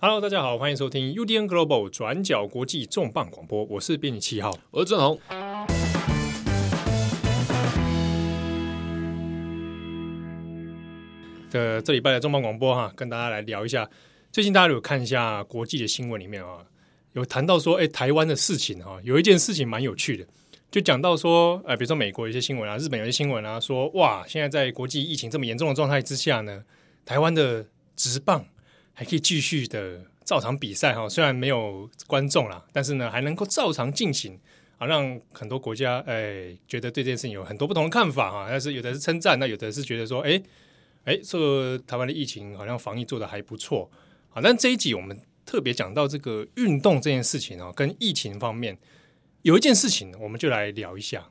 Hello，大家好，欢迎收听 UDN Global 转角国际重磅广播，我是编辑七号，我是郑红。的这礼拜的重磅广播哈，跟大家来聊一下，最近大家有看一下国际的新闻里面啊，有谈到说，哎，台湾的事情哈，有一件事情蛮有趣的，就讲到说，哎，比如说美国有一些新闻啊，日本有些新闻啊，说哇，现在在国际疫情这么严重的状态之下呢，台湾的直棒。还可以继续的照常比赛哈，虽然没有观众啦，但是呢还能够照常进行啊，让很多国家哎觉得对这件事情有很多不同的看法哈。但是有的是称赞，那有的是觉得说哎哎，这个台湾的疫情好像防疫做的还不错啊。但这一集我们特别讲到这个运动这件事情啊，跟疫情方面有一件事情，我们就来聊一下，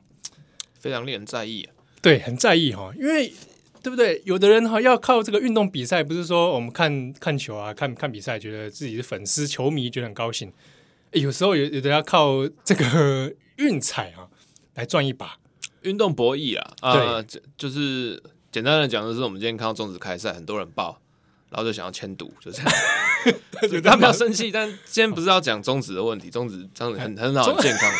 非常令人在意啊，对，很在意哈，因为。对不对？有的人哈要靠这个运动比赛，不是说我们看看球啊，看看比赛，觉得自己是粉丝、球迷，觉得很高兴。有时候有有的要靠这个运彩啊来赚一把，运动博弈啊。对啊，就是简单的讲，就是我们今天看到中止开赛，很多人报，然后就想要签赌，就这样。他们要生气，但今天不是要讲中止的问题，中职真的很很好，很健康。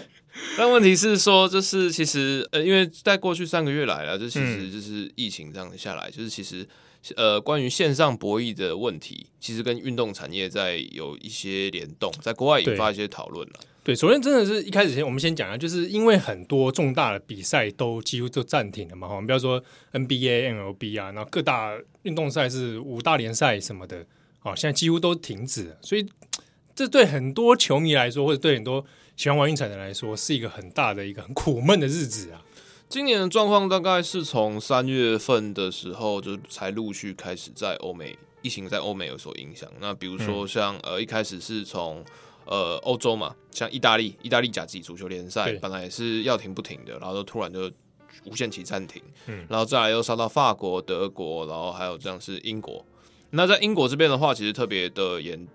但问题是说，就是其实呃，因为在过去三个月来了，就其实就是疫情这样下来，嗯、就是其实呃，关于线上博弈的问题，其实跟运动产业在有一些联动，在国外引发一些讨论了。对，首先真的是一开始先我们先讲啊，就是因为很多重大的比赛都几乎都暂停了嘛，哈，我们不要说 NBA、MLB 啊，然后各大运动赛事、五大联赛什么的，啊，现在几乎都停止了，所以这对很多球迷来说，或者对很多。喜欢玩运彩的人来说，是一个很大的一个很苦闷的日子啊。今年的状况大概是从三月份的时候，就才陆续开始在欧美疫情在欧美有所影响。那比如说像、嗯、呃一开始是从呃欧洲嘛，像意大利，意大利甲级足球联赛本来也是要停不停的，然后就突然就无限期暂停，嗯，然后再来又烧到法国、德国，然后还有这样是英国。那在英国这边的话，其实特别的严。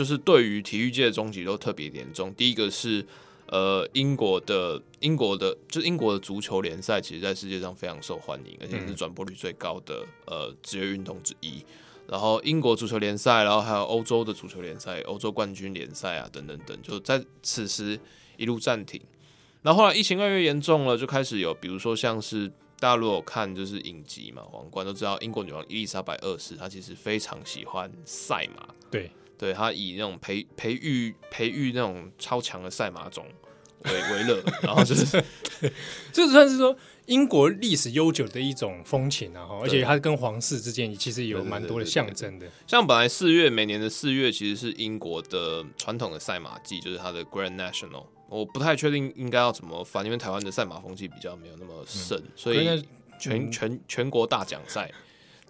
就是对于体育界的冲击都特别严重。第一个是，呃，英国的英国的，就是英国的足球联赛，其实在世界上非常受欢迎，而且是转播率最高的呃职业运动之一。然后英国足球联赛，然后还有欧洲的足球联赛、欧洲冠军联赛啊，等等等，就在此时一路暂停。然后后来疫情越来越严重了，就开始有，比如说像是大家如果看就是影集嘛，皇冠都知道，英国女王伊丽莎白二世她其实非常喜欢赛马，对。对，他以那种培培育培育那种超强的赛马种为为乐，然后就是，这算是说英国历史悠久的一种风情啊，而且它跟皇室之间其实有蛮多的象征的。像本来四月每年的四月其实是英国的传统的赛马季，就是它的 Grand National。我不太确定应该要怎么翻，因为台湾的赛马风气比较没有那么盛，嗯、所以全、嗯、全全国大奖赛。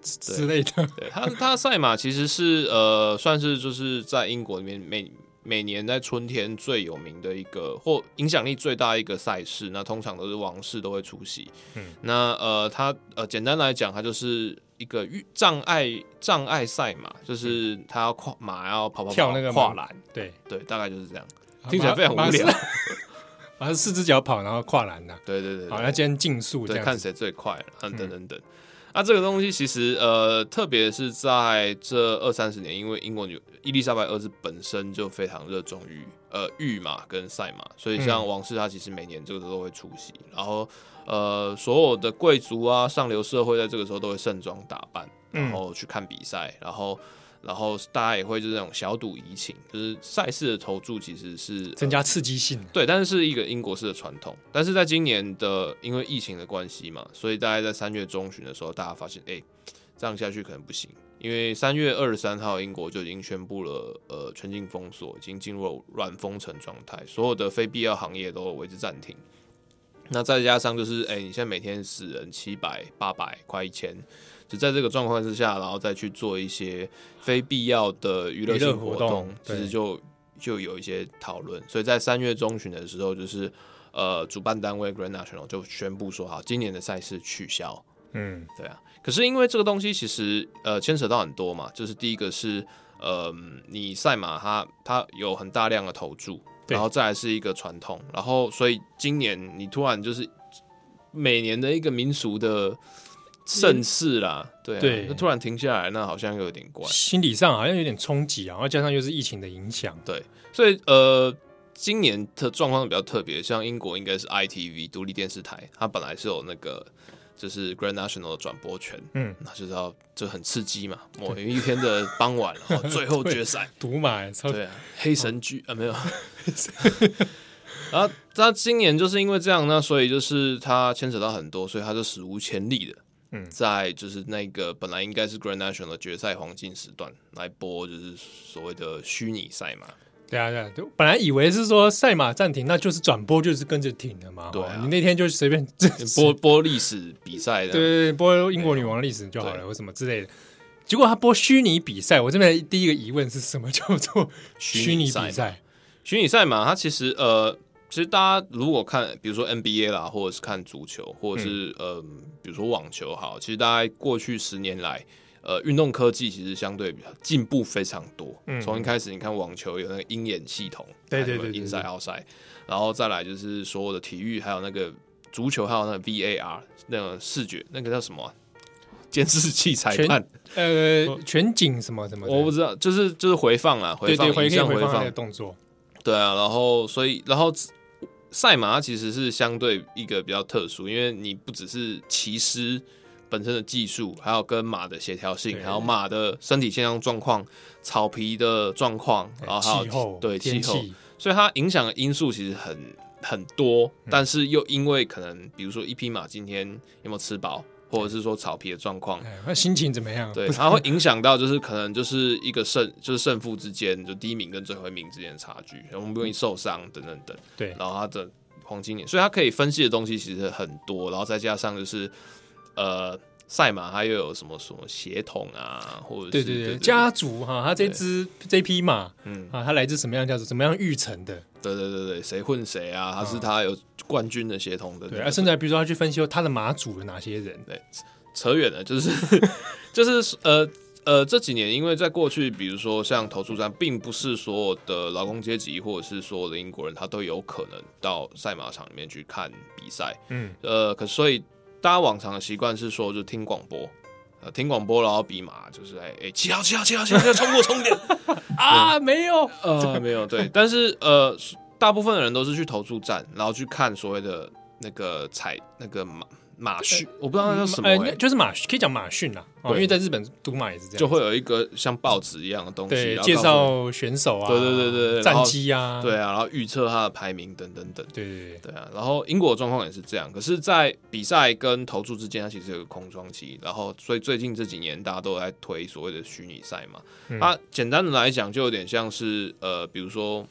之类的，对他，他赛马其实是呃，算是就是在英国里面每每年在春天最有名的一个或影响力最大一个赛事。那通常都是王室都会出席。嗯，那呃，他呃，简单来讲，他就是一个障碍障碍赛马，就是他要跨马要跑跑跑跳那个跨栏。对对，大概就是这样，听起来非常无聊。反正四只脚跑，然后跨栏的。对对对，好，那今天竞速，对，看谁最快，等等等等。那、啊、这个东西其实呃，特别是在这二三十年，因为英国女伊丽莎白二世本身就非常热衷于呃御马跟赛马，所以像王室他其实每年这个时候都会出席，然后呃所有的贵族啊上流社会在这个时候都会盛装打扮，然后去看比赛，然后。然后大家也会就是那种小赌怡情，就是赛事的投注其实是增加刺激性，对，但是是一个英国式的传统。但是在今年的因为疫情的关系嘛，所以大概在三月中旬的时候，大家发现，哎，这样下去可能不行，因为三月二十三号英国就已经宣布了，呃，全境封锁，已经进入软封城状态，所有的非必要行业都为之暂停。那再加上就是，哎，你现在每天死人七百、八百、快一千。就在这个状况之下，然后再去做一些非必要的娱乐性活动，其实就就有一些讨论。所以在三月中旬的时候，就是呃，主办单位 Grand National 就宣布说，好，今年的赛事取消。嗯，对啊。可是因为这个东西其实呃牵扯到很多嘛，就是第一个是呃，你赛马它它有很大量的投注，然后再来是一个传统，然后所以今年你突然就是每年的一个民俗的。盛世啦，对、啊、对，那突然停下来，那好像又有点怪，心理上好像有点冲击啊，然后加上又是疫情的影响，对，所以呃，今年的状况比较特别，像英国应该是 ITV 独立电视台，它本来是有那个就是 Grand National 的转播权，嗯，那就是要就很刺激嘛，某一天的傍晚，然后最后决 赛。赌马，对啊，黑神剧、哦、啊没有。然后他今年就是因为这样，那所以就是他牵扯到很多，所以他就史无前例的，嗯，在就是那个本来应该是 Grand National 的决赛黄金时段来播，就是所谓的虚拟赛马。对啊，对啊，就本来以为是说赛马暂停，那就是转播就是跟着停的嘛。对啊，你那天就随便 播播历史比赛的，对对对，播英国女王历史就好了，或什么之类的。结果他播虚拟比赛，我这边第一个疑问是什么叫做 虚拟比赛？虚拟赛马，它其实呃。其实大家如果看，比如说 NBA 啦，或者是看足球，或者是、嗯、呃，比如说网球，好，其实大概过去十年来，呃，运动科技其实相对比较进步非常多。从、嗯、一开始，你看网球有那个鹰眼系统，对对对，对，inside outside，然后再来就是所有的体育，还有那个足球，还有那个 VAR 那个视觉，那个叫什么、啊？监视器裁判？呃，全景什么什么？我不知道，就是就是回放啊，回放影像回放的动作。对啊，然后所以然后。赛马其实是相对一个比较特殊，因为你不只是骑师本身的技术，还有跟马的协调性，还有马的身体健康状况、草皮的状况，然后还有气候，对气候，所以它影响的因素其实很很多，但是又因为可能，比如说一匹马今天有没有吃饱。或者是说草皮的状况，那心情怎么样？对，它会影响到，就是可能就是一个胜，就是胜负之间，就第一名跟最后一名之间的差距，容不容易受伤等等等。对，然后它的黄金年，所以它可以分析的东西其实很多，然后再加上就是呃，赛马它又有什么什么血统啊，或者是对对对家族哈，它这只这匹马，嗯啊，它来自什么样家族，怎么样育成的？对对对对，谁混谁啊？他是他有冠军的协同的。对，啊，甚至比如说他去分析他的马主有哪些人。对，扯远了，就是 就是呃呃这几年，因为在过去，比如说像投注站，并不是所有的劳工阶级或者是所有的英国人，他都有可能到赛马场里面去看比赛。嗯，呃，可所以大家往常的习惯是说，就听广播。呃，听广播然后比马，就是哎哎，七号七号七号七号，冲过终点 啊！没有，呃，没有，对，但是呃，大部分的人都是去投注站，然后去看所谓的那个彩那个马。马训，我不知道那叫什么、欸呃，就是马，可以讲马训啦。因为在日本读马也是这样，就会有一个像报纸一样的东西，对，介绍选手啊，对对对对，战绩啊，对啊，然后预测他的排名等等等，对对对，对啊。然后英国的状况也是这样，可是，在比赛跟投注之间，它其实有个空窗期。然后，所以最近这几年大家都在推所谓的虚拟赛嘛。它、嗯、简单的来讲，就有点像是呃，比如说，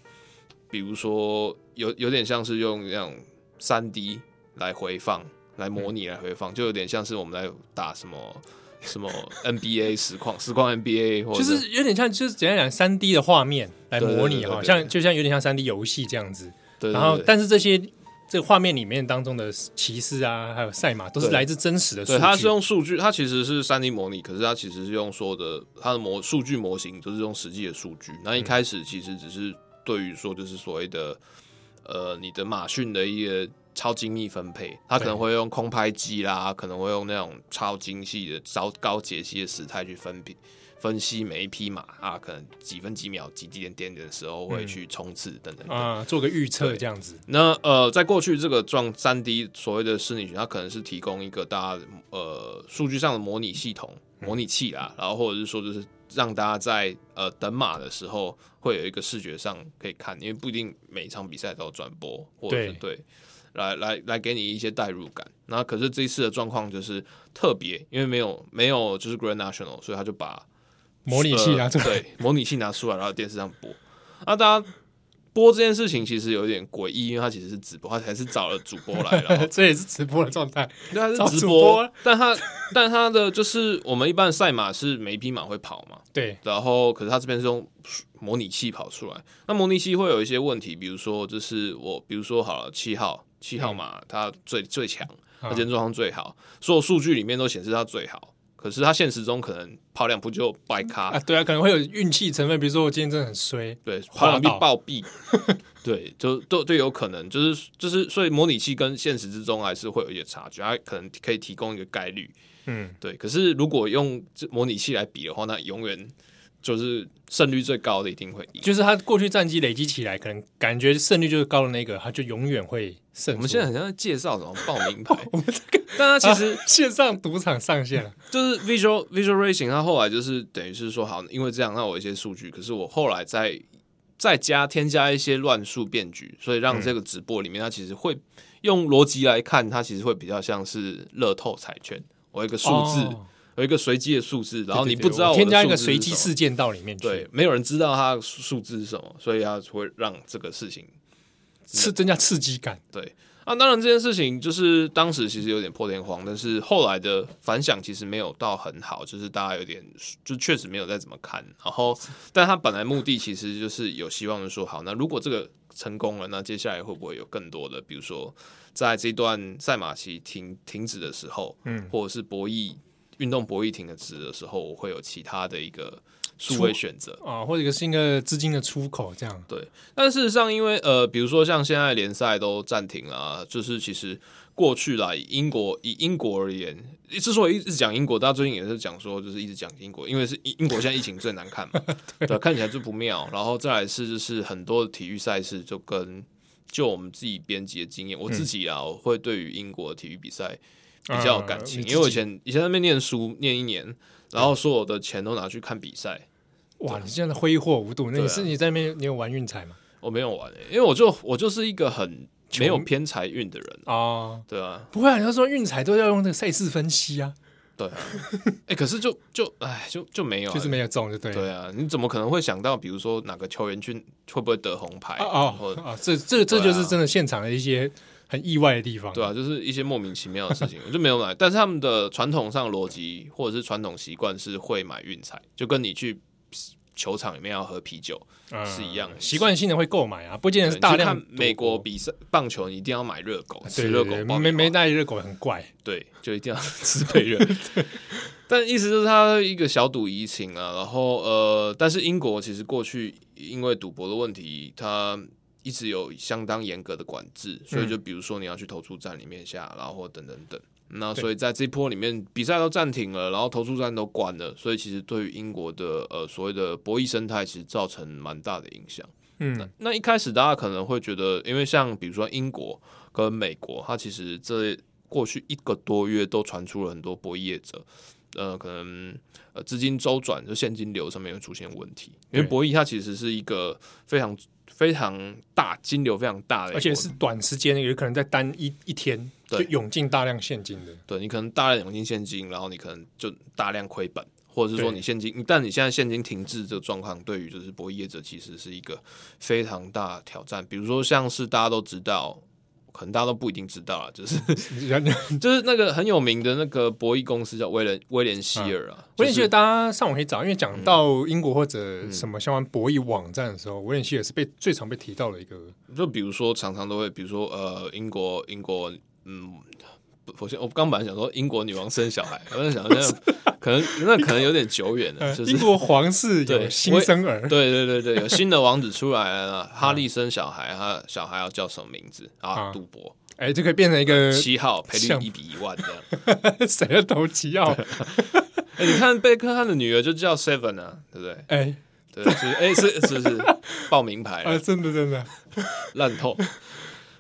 比如说有有点像是用那种三 D 来回放。来模拟来回放，就有点像是我们来打什么 什么 NBA 实况实况 NBA，或者就是有点像就是简单讲三 D 的画面来模拟哈，像就像有点像三 D 游戏这样子。然后但是这些这个画面里面当中的骑士啊，还有赛马都是来自真实的数据。对，它是用数据，它其实是三 D 模拟，可是它其实是用说的它的模数据模型，就是用实际的数据。那一开始其实只是对于说就是所谓的呃你的马逊的一个。超精密分配，他可能会用空拍机啦，可能会用那种超精细的、超高解析的时态去分析分析每一匹马啊，可能几分几秒、几几点点点的时候会去冲刺等等，等啊，做个预测这样子。那呃，在过去这个撞三 D 所谓的虚拟群，它可能是提供一个大家呃数据上的模拟系统、模拟器啦，然后或者是说就是让大家在呃等马的时候会有一个视觉上可以看，因为不一定每一场比赛都有转播，或者是对。对来来来，给你一些代入感。那可是这一次的状况就是特别，因为没有没有就是 Grand National，所以他就把模拟器拿出来，对，模拟器拿出来，然后电视上播。那大家播这件事情其实有点诡异，因为他其实是直播，他才是找了主播来了，这也是直播的状态，对，他是直播。但他但他的就是我们一般赛马是每一匹马会跑嘛，对，然后可是他这边是用模拟器跑出来，那模拟器会有一些问题，比如说就是我比如说好了七号。七号马它最最强，他今天状况最好，所有数据里面都显示他最好。可是他现实中可能跑两步就掰卡啊，对啊，可能会有运气成分。比如说我今天真的很衰，对，跑两步暴毙，对，就都都有可能，就是就是，所以模拟器跟现实之中还是会有一些差距，它可能可以提供一个概率，嗯，对。可是如果用模拟器来比的话，那永远就是胜率最高的一定会赢。就是他过去战绩累积起来，可能感觉胜率就是高的那个，他就永远会胜。我们现在好像在介绍什么报名牌，我们这个，但他其实、啊、线上赌场上线了，就是 Visual Visual Racing，他后来就是等于是说，好，因为这样，那我有一些数据，可是我后来再再加添加一些乱数变局，所以让这个直播里面，它其实会用逻辑来看，它其实会比较像是乐透彩券，我有一个数字。哦有一个随机的数字，然后你不知道添加一个随机事件到里面去，对，没有人知道它数字是什么，所以它会让这个事情刺增加刺激感。对啊，当然这件事情就是当时其实有点破天荒，但是后来的反响其实没有到很好，就是大家有点就确实没有再怎么看。然后，但他本来目的其实就是有希望的说，好，那如果这个成功了，那接下来会不会有更多的，比如说在这段赛马期停停止的时候，嗯，或者是博弈。运动博弈停的值的时候，我会有其他的一个数位选择啊，或者是一个资金的出口这样。对，但事实上，因为呃，比如说像现在联赛都暂停了啊，就是其实过去来英国以英国而言，之所以一直讲英国，大家最近也是讲说，就是一直讲英国，因为是 英国现在疫情最难看嘛，对，对，看起来就不妙。然后再来是就是很多的体育赛事就跟就我们自己编辑的经验，我自己啊，我会对于英国的体育比赛。比较有感情，因为我以前以前在那边念书念一年，然后所有的钱都拿去看比赛。哇，你现在挥霍无度，那你是你在那边你有玩运彩吗？我没有玩诶，因为我就我就是一个很没有偏财运的人啊。对啊，不会啊，你要说运彩都要用那个赛事分析啊。对啊，哎，可是就就哎，就就没有，就是没有中，就对。对啊，你怎么可能会想到，比如说哪个球员去会不会得红牌？哦哦，这这这就是真的现场的一些。很意外的地方，对啊，就是一些莫名其妙的事情，我就没有买。但是他们的传统上逻辑或者是传统习惯是会买运彩，就跟你去球场里面要喝啤酒是一样的，习惯性的会购买啊，不见得是大量。看美国比赛棒球，你一定要买热狗，吃热狗，没没带热狗很怪，对，就一定要吃配热。但意思就是他一个小赌怡情啊，然后呃，但是英国其实过去因为赌博的问题，他。一直有相当严格的管制，所以就比如说你要去投注站里面下，然后等等等。那所以在这一波里面，比赛都暂停了，然后投注站都关了，所以其实对于英国的呃所谓的博弈生态，其实造成蛮大的影响。嗯那，那一开始大家可能会觉得，因为像比如说英国跟美国，它其实这过去一个多月都传出了很多博弈业者，呃，可能呃资金周转就现金流上面会出现问题，因为博弈它其实是一个非常。非常大，金流非常大的，而且是短时间，有可能在单一一天就涌进大量现金的。对，你可能大量涌进现金，然后你可能就大量亏本，或者是说你现金，但你现在现金停滞这个状况，对于就是博弈业者其实是一个非常大的挑战。比如说，像是大家都知道。可能大家都不一定知道啊，就是 就是那个很有名的那个博弈公司叫威廉威廉希尔啊。威廉希尔大家上网可以找，因为讲到英国或者什么相关博弈网站的时候，威廉希尔是被最常被提到的一个。就比如说，常常都会，比如说呃，英国英国嗯。首先，我刚本来想说英国女王生小孩，我在想那可能那可能有点久远了。就是英国皇室有新生儿，对对对对，有新的王子出来了。哈利生小孩，他小孩要叫什么名字啊？赌博，哎，就可以变成一个七号赔率一比一万这样。谁要投七号？哎，你看贝克汉的女儿就叫 Seven 啊，对不对？哎，对，是哎是是是报名牌啊，真的真的烂透。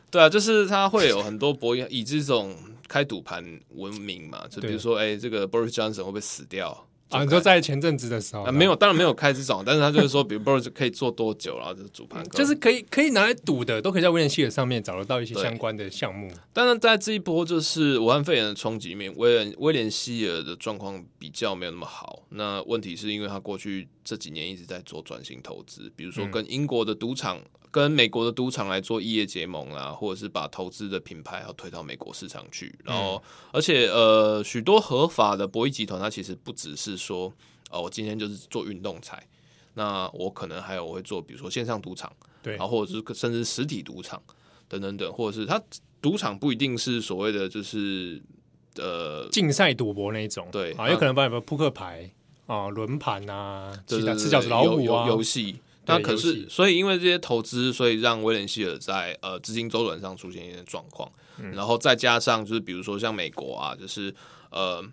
对啊，就是他会有很多博弈以这种。开赌盘闻名嘛，就比如说，哎、欸，这个 Boris Johnson 会不会死掉啊？你说在前阵子的时候啊，没有，当然没有开这种，但是他就是说，比如 Boris 可以做多久，然后就是赌盘，就是可以可以拿来赌的，都可以在威廉希尔上面找得到一些相关的项目。当然，在这一波就是武汉肺炎的冲击里面，威廉威廉希尔的状况比较没有那么好。那问题是因为他过去这几年一直在做转型投资，比如说跟英国的赌场。嗯跟美国的赌场来做异业结盟啊，或者是把投资的品牌要推到美国市场去，然后而且呃许多合法的博弈集团，它其实不只是说哦，我今天就是做运动彩，那我可能还有我会做，比如说线上赌场，对，然后或者是甚至实体赌场等等等，或者是它赌场不一定是所谓的就是呃竞赛赌博那一种，对啊，有可能把什么扑克牌啊、轮盘啊、其他吃角子老虎啊游戏。那可是，所以因为这些投资，所以让威廉希尔在呃资金周转上出现一些状况，嗯、然后再加上就是比如说像美国啊，就是呃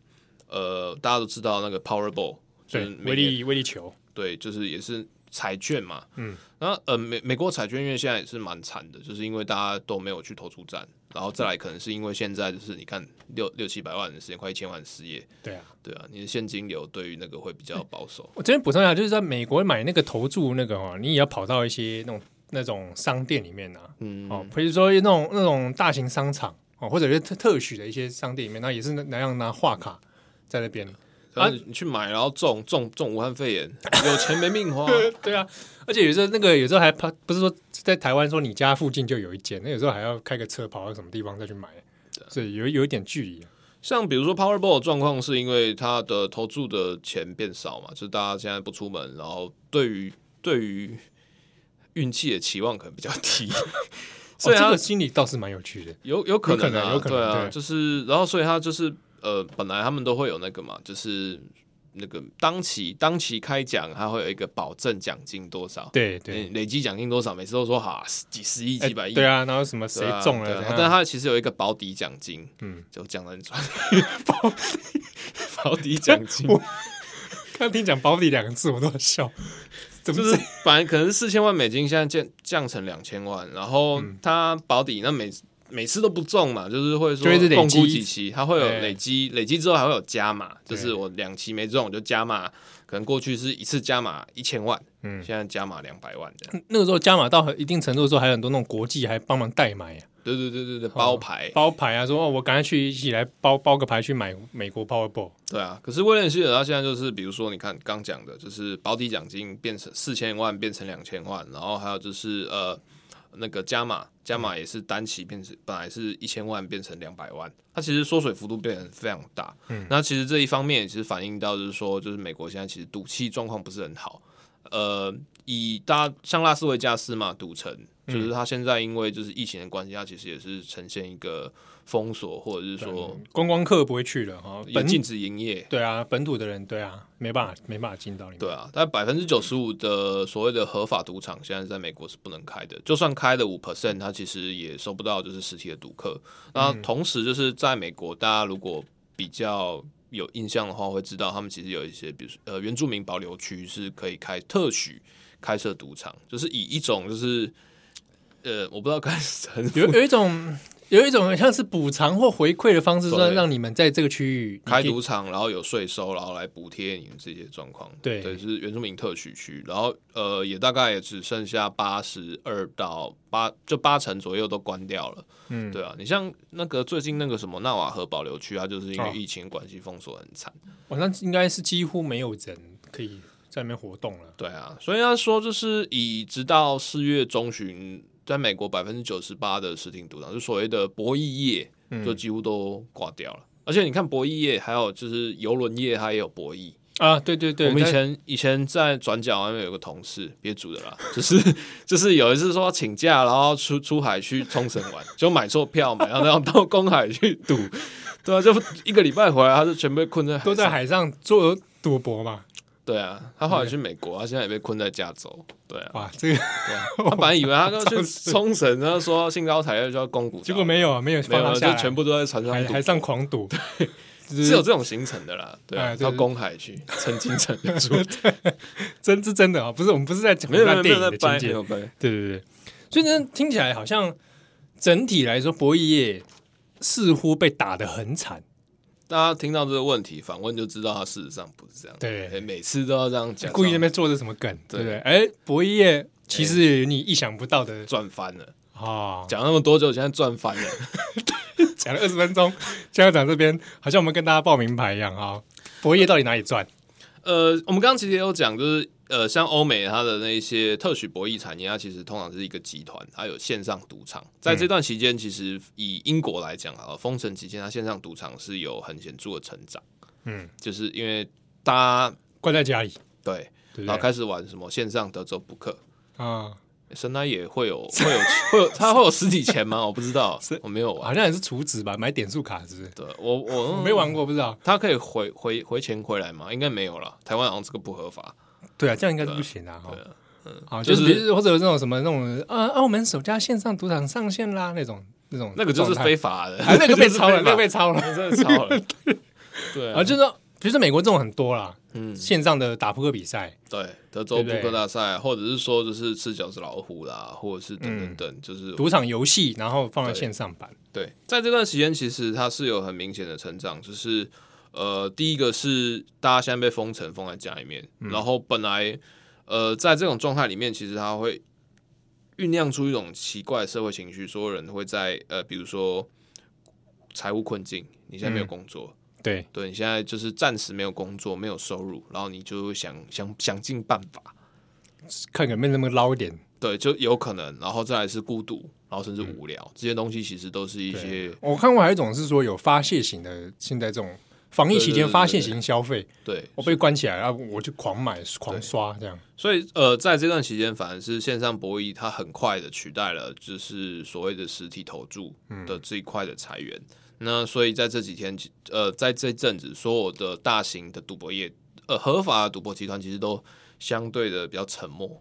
呃，大家都知道那个 Powerball，对，威力威力球，对，就是也是彩券嘛。嗯，那呃，美美国彩券因为现在也是蛮惨的，就是因为大家都没有去投出战，然后再来可能是因为现在就是你看六六七百万人失业，快一千万失业。对啊，对啊，你的现金流对于那个会比较保守。我这边补充一下，就是在美国买那个投注那个哦，你也要跑到一些那种那种商店里面啊，嗯，哦，比如说那种那种大型商场哦，或者是特特许的一些商店里面，那也是那那样拿画卡。在那边，啊，你去买，然后中中中武汉肺炎，有钱没命花。对啊，而且有时候那个有时候还怕，不是说在台湾说你家附近就有一间，那有时候还要开个车跑到什么地方再去买，所以有有一点距离。像比如说 Powerball 的状况，是因为它的投注的钱变少嘛，就是大家现在不出门，然后对于对于运气的期望可能比较低，所以他的心理倒是蛮有趣的，有有可能啊，有可能，对啊，就是然后所以他就是。呃，本来他们都会有那个嘛，就是那个当期当期开奖，它会有一个保证奖金多少，对对，累积奖金多少，每次都说哈几十亿、几百亿，对啊，然后什么谁中了，但它其实有一个保底奖金，嗯，就讲的很专 业，保底保底奖金，刚听讲保底两个字，我都很笑，怎么就是反正可能是四千万美金，现在降降成两千万，然后它保底那每。每次都不中嘛，就是会说共估几期，它会有累积，累积之后还会有加码，就是我两期没中我就加码，可能过去是一次加码一千万，嗯，现在加码两百万这样。那个时候加码到一定程度的时候，还有很多那种国际还帮忙代买啊，对对对对对，包牌包牌啊，说哦我赶快去一起来包包个牌去买美国 Powerball。对啊，可是威廉希尔他现在就是，比如说你看刚讲的，就是保底奖金变成四千万变成两千万，然后还有就是呃。那个加码加码也是单期变成本来是一千万变成两百万，它其实缩水幅度变得非常大。嗯，那其实这一方面也其实反映到就是说，就是美国现在其实赌气状况不是很好。呃，以大像拉斯维加斯嘛，赌城就是它现在因为就是疫情的关系，它其实也是呈现一个。封锁或者是说观光客不会去了哈，也禁止营业。对啊，本土的人对啊，没办法没办法进到里面。对啊，但百分之九十五的所谓的合法赌场，现在在美国是不能开的。就算开了五 percent，它其实也收不到就是实体的赌客。那同时就是在美国，大家如果比较有印象的话，会知道他们其实有一些，比如说呃原住民保留区是可以开特许开设赌场，就是以一种就是呃我不知道该有有一种。有一种像是补偿或回馈的方式，说让你们在这个区域开赌场，然后有税收，然后来补贴你们这些状况。对，对，是原住民特许区，然后呃，也大概也只剩下八十二到八，就八成左右都关掉了。嗯，对啊，你像那个最近那个什么纳瓦河保留区，它就是因为疫情关系封锁很惨。哦，那应该是几乎没有人可以在那边活动了。对啊，所以他说就是以直到四月中旬。在美国，百分之九十八的实体赌场，就所谓的博弈业，就几乎都挂掉了。嗯、而且你看博弈业，还有就是游轮业，它也有博弈啊。对对对，我们以前以前在转角外面有个同事，别组的啦，就是就是有一次说请假，然后出出海去冲绳玩，就买错票，嘛然后到公海去赌，对啊，就一个礼拜回来，他就全被困在海都在海上做赌博嘛。对啊，他后来去美国，他现在也被困在加州。对啊，哇，这个 他本来以为他要去冲绳，然后说兴高采烈就要攻股，结果没有啊，没有，没有，就全部都在船上海海上狂赌，对，是有这种行程的啦。对啊，到公海去，曾经曾经，真是真的啊，不是我们不是在讲那电影的情节，对对对，所以呢，听起来好像整体来说，博弈业似乎被打得很惨。大家听到这个问题反问就知道，他事实上不是这样。对，每次都要这样讲，故意那边做的什么梗，对不对？哎，博弈业其实有你意想不到的赚翻了啊！讲那么多久，现在赚翻了，讲了二十分钟，现在讲这边好像我们跟大家报名牌一样啊！博弈业到底哪里赚？呃，我们刚刚其实也有讲，就是。呃，像欧美它的那些特许博弈产业，它其实通常是一个集团，它有线上赌场。在这段期间，其实以英国来讲啊，封城期间，它线上赌场是有很显著的成长。嗯，就是因为大家关在家里，对，然后开始玩什么线上德州扑克啊，神奈也会有会有会有，它会有实体钱吗？我不知道，我没有玩，好像也是储值吧，买点数卡是不是？对，我我 没玩过，不知道它可以回回回钱回来吗？应该没有了，台湾好像这个不合法。对啊，这样应该是不行啊！哈，嗯，好，就是或者有那种什么那种呃，澳门首家线上赌场上线啦，那种那种，那个就是非法的，那个被抄了，那个被抄了，真的抄了。对啊，就是说比如说美国这种很多啦，嗯，线上的打扑克比赛，对，德州扑克大赛，或者是说就是吃角子老虎啦，或者是等等等，嗯、就是赌场游戏，然后放在线上版。对，在这段时间其实它是有很明显的成长，就是呃，第一个是大家现在被封城封在家里面，嗯、然后本来呃在这种状态里面，其实它会酝酿出一种奇怪的社会情绪，所有人会在呃，比如说财务困境，你现在没有工作。嗯对对，你现在就是暂时没有工作，没有收入，然后你就想想想尽办法，看有没有那么捞一点。对，就有可能，然后再来是孤独，然后甚至无聊，嗯、这些东西其实都是一些。我看过还有一种是说有发泄型的，现在这种防疫期间发现型消费，对，我被关起来，然后我就狂买狂刷这样。所以呃，在这段期间，反而是线上博弈，它很快的取代了就是所谓的实体投注的这一块的裁员。嗯那所以在这几天，呃，在这阵子，所有的大型的赌博业，呃，合法的赌博集团其实都相对的比较沉默。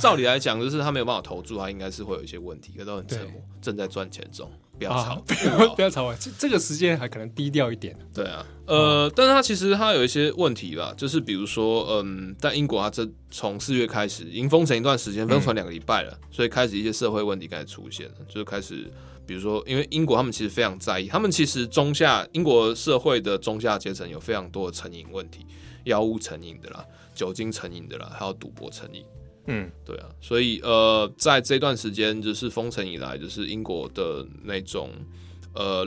照理来讲，就是他没有办法投注，他应该是会有一些问题，可都很沉默，正在赚钱中。不要吵，不要不要吵啊！这这个时间还可能低调一点。对啊，呃，但是他其实他有一些问题吧，就是比如说，嗯，在英国，啊这从四月开始已经封城一段时间，封城两个礼拜了，所以开始一些社会问题开始出现了，就是开始，比如说，因为英国他们其实非常在意，他们其实中下英国社会的中下阶层有非常多的成瘾问题，药物成瘾的啦，酒精成瘾的啦，还有赌博成瘾。嗯，对啊，所以呃，在这段时间就是封城以来，就是英国的那种呃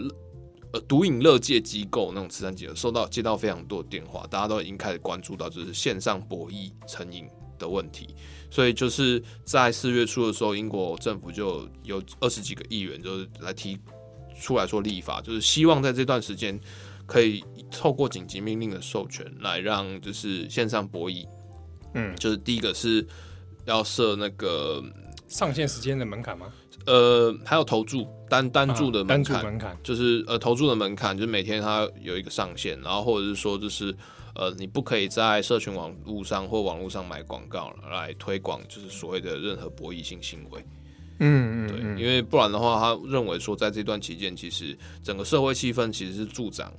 呃毒瘾乐界机构那种慈善机构收到接到非常多的电话，大家都已经开始关注到就是线上博弈成瘾的问题，所以就是在四月初的时候，英国政府就有二十几个议员就是来提出来说立法，就是希望在这段时间可以透过紧急命令的授权来让就是线上博弈，嗯，就是第一个是。要设那个上线时间的门槛吗？呃，还有投注单单注的门槛，啊、门槛就是呃投注的门槛，就是每天它有一个上限，然后或者是说就是呃你不可以在社群网络上或网络上买广告来推广，就是所谓的任何博弈性行为。嗯嗯，对，因为不然的话，他认为说在这段期间，其实整个社会气氛其实是助长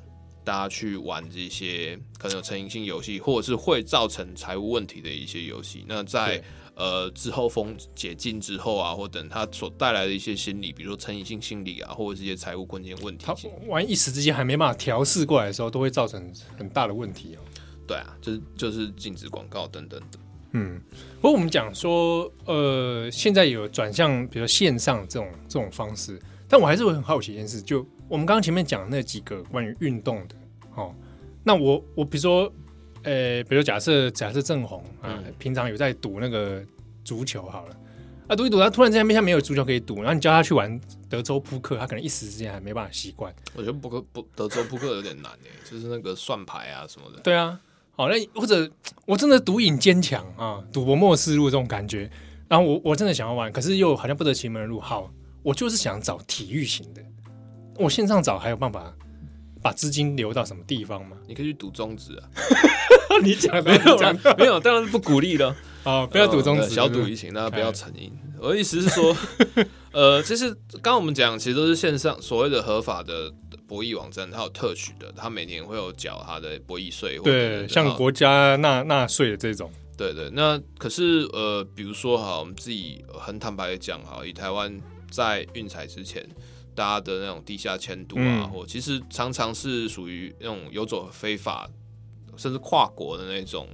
大家去玩这些可能有成瘾性游戏，或者是会造成财务问题的一些游戏。那在呃，之后封解禁之后啊，或等它所带来的一些心理，比如说成瘾性心理啊，或者是一些财务困境问题，他玩一时之间还没办法调试过来的时候，都会造成很大的问题哦。对啊，就是就是禁止广告等等的。嗯，不过我们讲说，呃，现在有转向比如说线上这种这种方式，但我还是会很好奇一件事，就我们刚刚前面讲的那几个关于运动的，哦，那我我比如说。呃、欸，比如假设假设正红啊，嗯、平常有在赌那个足球好了，啊赌一赌，他突然之间没有足球可以赌，然后你叫他去玩德州扑克，他可能一时之间还没办法习惯。我觉得扑克不德州扑克有点难诶，就是那个算牌啊什么的。对啊，好，那或者我真的赌瘾坚强啊，赌博末世路这种感觉，然后我我真的想要玩，可是又好像不得其门而入。好，我就是想找体育型的，我线上找还有办法。把资金流到什么地方吗？你可以去赌中指啊！你讲没有讲没有，当然是不鼓励了。哦，不要赌中指，小赌怡情，大家不要成瘾。我的意思是说，呃，其实刚刚我们讲，其实都是线上所谓的合法的博弈网站，它有特许的，它每年会有缴它的博弈税。对，像国家纳纳税的这种。对对，那可是呃，比如说哈，我们自己很坦白的讲哈，以台湾在运彩之前。大家的那种地下迁都啊，嗯、或其实常常是属于那种游走非法，甚至跨国的那种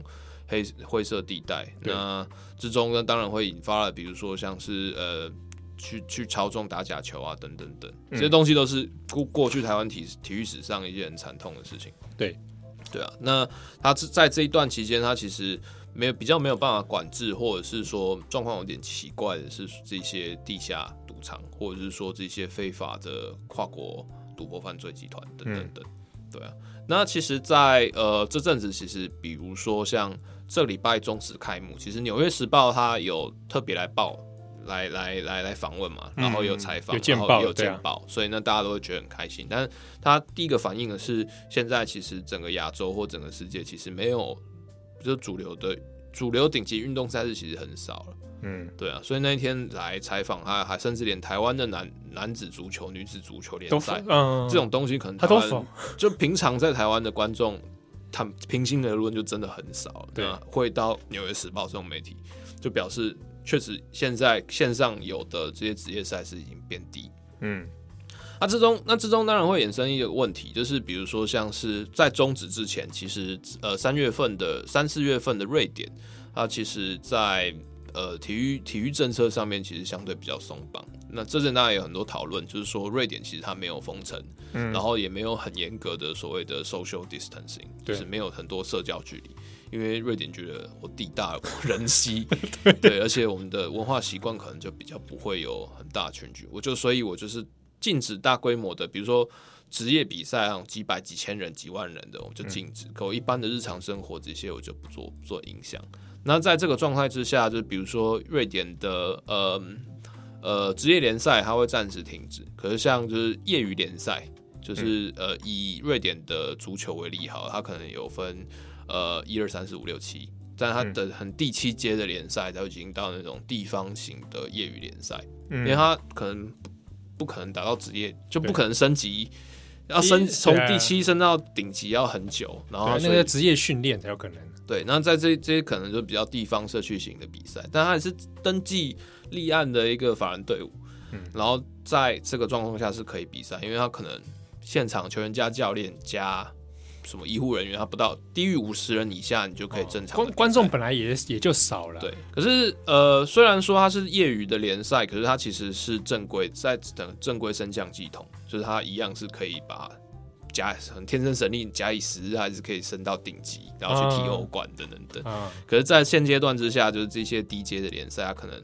黑灰色地带。那之中呢，当然会引发了，比如说像是呃，去去操纵打假球啊，等等等，这些东西都是过过去台湾体体育史上一件很惨痛的事情。对，对啊。那他在这一段期间，他其实没有比较没有办法管制，或者是说状况有点奇怪的是这些地下。或者是说这些非法的跨国赌博犯罪集团等等等，对啊。那其实在，在呃这阵子，其实比如说像这礼拜中止开幕，其实《纽约时报》它有特别来报来来来来访问嘛，然后有采访，有见报，然后有见报，所以呢，大家都会觉得很开心。但是他第一个反应的是，现在其实整个亚洲或整个世界其实没有，就主流的主流顶级运动赛事其实很少了。嗯，对啊，所以那一天来采访他，还甚至连台湾的男男子足球、女子足球联赛，嗯，这种东西可能他都 就平常在台湾的观众，他平心而论就真的很少。对啊，会到《纽约时报》这种媒体，就表示确实现在线上有的这些职业赛事已经变低。嗯，那之中那之中当然会衍生一个问题，就是比如说像是在终止之前，其实呃三月份的三四月份的瑞典，它其实在。呃，体育体育政策上面其实相对比较松绑。那这阵当然有很多讨论，就是说瑞典其实它没有封城，嗯，然后也没有很严格的所谓的 social distancing，就是没有很多社交距离。因为瑞典觉得我地大人稀，对，对，而且我们的文化习惯可能就比较不会有很大群聚。我就所以，我就是禁止大规模的，比如说职业比赛啊，几百几千人、几万人的，我就禁止。可我一般的日常生活这些，我就不做不做影响。那在这个状态之下，就是比如说瑞典的呃呃职业联赛，它会暂时停止。可是像就是业余联赛，就是呃以瑞典的足球为例，好，它可能有分呃一二三四五六七，但它的很第七阶的联赛都已经到那种地方型的业余联赛，因为它可能不可能达到职业，就不可能升级，要升从第七升到顶级要很久，然后那个职业训练才有可能。对，那在这这些可能就比较地方社区型的比赛，但它也是登记立案的一个法人队伍，嗯，然后在这个状况下是可以比赛，因为他可能现场球员加教练加什么医护人员，他不到低于五十人以下，你就可以正常。观观众本来也也就少了，对。可是呃，虽然说它是业余的联赛，可是它其实是正规在等正规升降系统，就是它一样是可以把。加很天生神力，假以时日还是可以升到顶级，然后去踢欧冠等等等。Uh, uh, 可是，在现阶段之下，就是这些低阶的联赛，他可能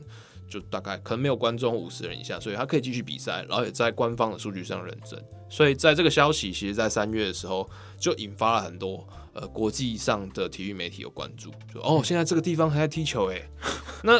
就大概可能没有观众五十人以下，所以他可以继续比赛，然后也在官方的数据上认证。所以，在这个消息，其实，在三月的时候就引发了很多呃国际上的体育媒体有关注，就哦，现在这个地方还在踢球哎。那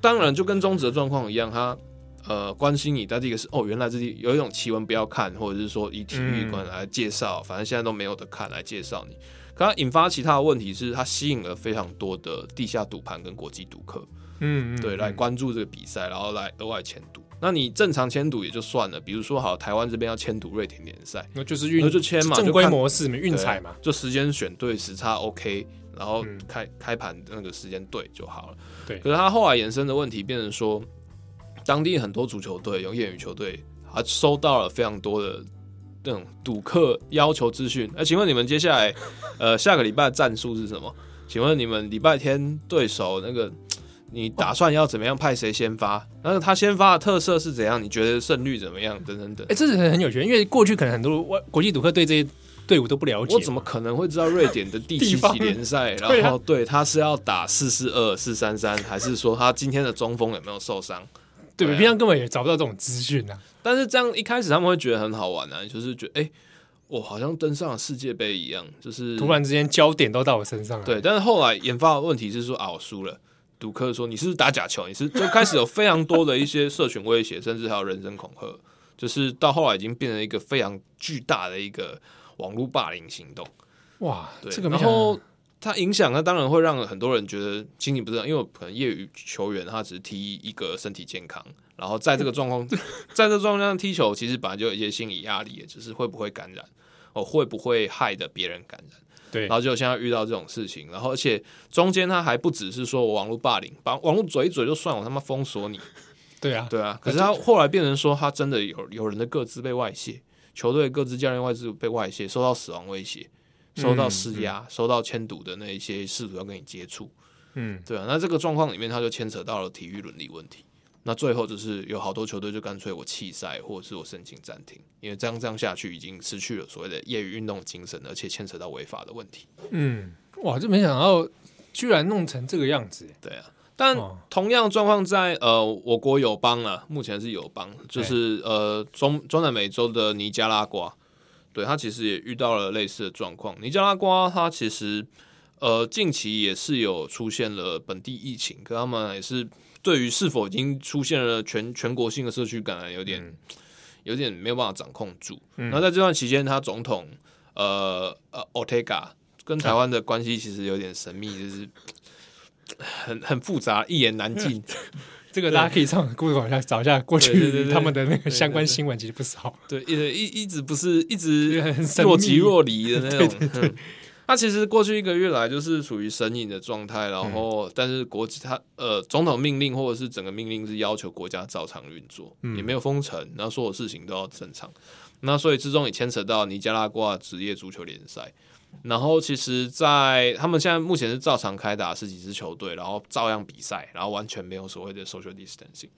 当然就跟中职的状况一样，它。呃，关心你，但这个是哦，原来这里有一种奇闻不要看，或者是说以体育馆来介绍，嗯、反正现在都没有得看来介绍你。可它引发其他的问题是，它吸引了非常多的地下赌盘跟国际赌客，嗯，对，来关注这个比赛，然后来额外签赌。那你正常签赌也就算了，比如说好，台湾这边要签赌瑞典联赛，那就是运，那就签嘛，正规模式嘛，运彩嘛，就时间选对，时差 OK，然后开、嗯、开盘那个时间对就好了。对，可是它后来衍生的问题变成说。当地很多足球队、有业余球队，还收到了非常多的那种赌客要求资讯。那、呃、请问你们接下来，呃，下个礼拜的战术是什么？请问你们礼拜天对手那个，你打算要怎么样派谁先发？那他先发的特色是怎样？你觉得胜率怎么样？等等等。哎、欸，这是很很有趣，因为过去可能很多外国际赌客对这些队伍都不了解。我怎么可能会知道瑞典的第七级联赛？然后对他是要打四四二、四三三，还是说他今天的中锋有没有受伤？对，平常根本也找不到这种资讯啊。但是这样一开始他们会觉得很好玩啊，就是觉得哎，我好像登上了世界杯一样，就是突然之间焦点都到我身上了。对，但是后来研发的问题是说啊，我输了。赌客说你是不是打假球？你是就开始有非常多的一些社群威胁，甚至还有人身恐吓，就是到后来已经变成一个非常巨大的一个网络霸凌行动。哇，对，这个然后。它影响，那当然会让很多人觉得心情不是，因为可能业余球员他只是踢一个身体健康，然后在这个状况，在这个状况下踢球，其实本来就有一些心理压力，就是会不会感染，哦，会不会害得别人感染？对，然后就现在遇到这种事情，然后而且中间他还不只是说我网络霸凌，把网络嘴一嘴就算，我他妈封锁你，对啊，对啊，可是他后来变成说他真的有有人的各自被外泄，球队各自教练外资被外泄，受到死亡威胁。收到施压，收到牵赌的那一些试图要跟你接触，嗯，对啊，那这个状况里面，他就牵扯到了体育伦理问题。那最后就是有好多球队就干脆我弃赛，或者是我申请暂停，因为这样这样下去已经失去了所谓的业余运动精神，而且牵扯到违法的问题。嗯，哇，这没想到居然弄成这个样子。对啊，但同样状况在呃我国友邦啊，目前是友邦，就是呃中中南美洲的尼加拉瓜。对，他其实也遇到了类似的状况。尼加拉瓜他其实呃，近期也是有出现了本地疫情，可他们也是对于是否已经出现了全全国性的社区感染有点、嗯、有点没有办法掌控住。然后在这段期间，他总统呃呃 Ortega 跟台湾的关系其实有点神秘，就是 很很复杂，一言难尽。这个大家可以上 Google 下找一下过去他们的那个相关新闻，其实不少。对，一一一直不是一直若即若离的那种。对他其实过去一个月来就是处于神隐的状态，然后但是国际他呃总统命令或者是整个命令是要求国家照常运作，嗯、也没有封城，然后所有事情都要正常。那所以之中也牵扯到尼加拉瓜职业足球联赛。然后其实，在他们现在目前是照常开打十几支球队，然后照样比赛，然后完全没有所谓的 social distancing。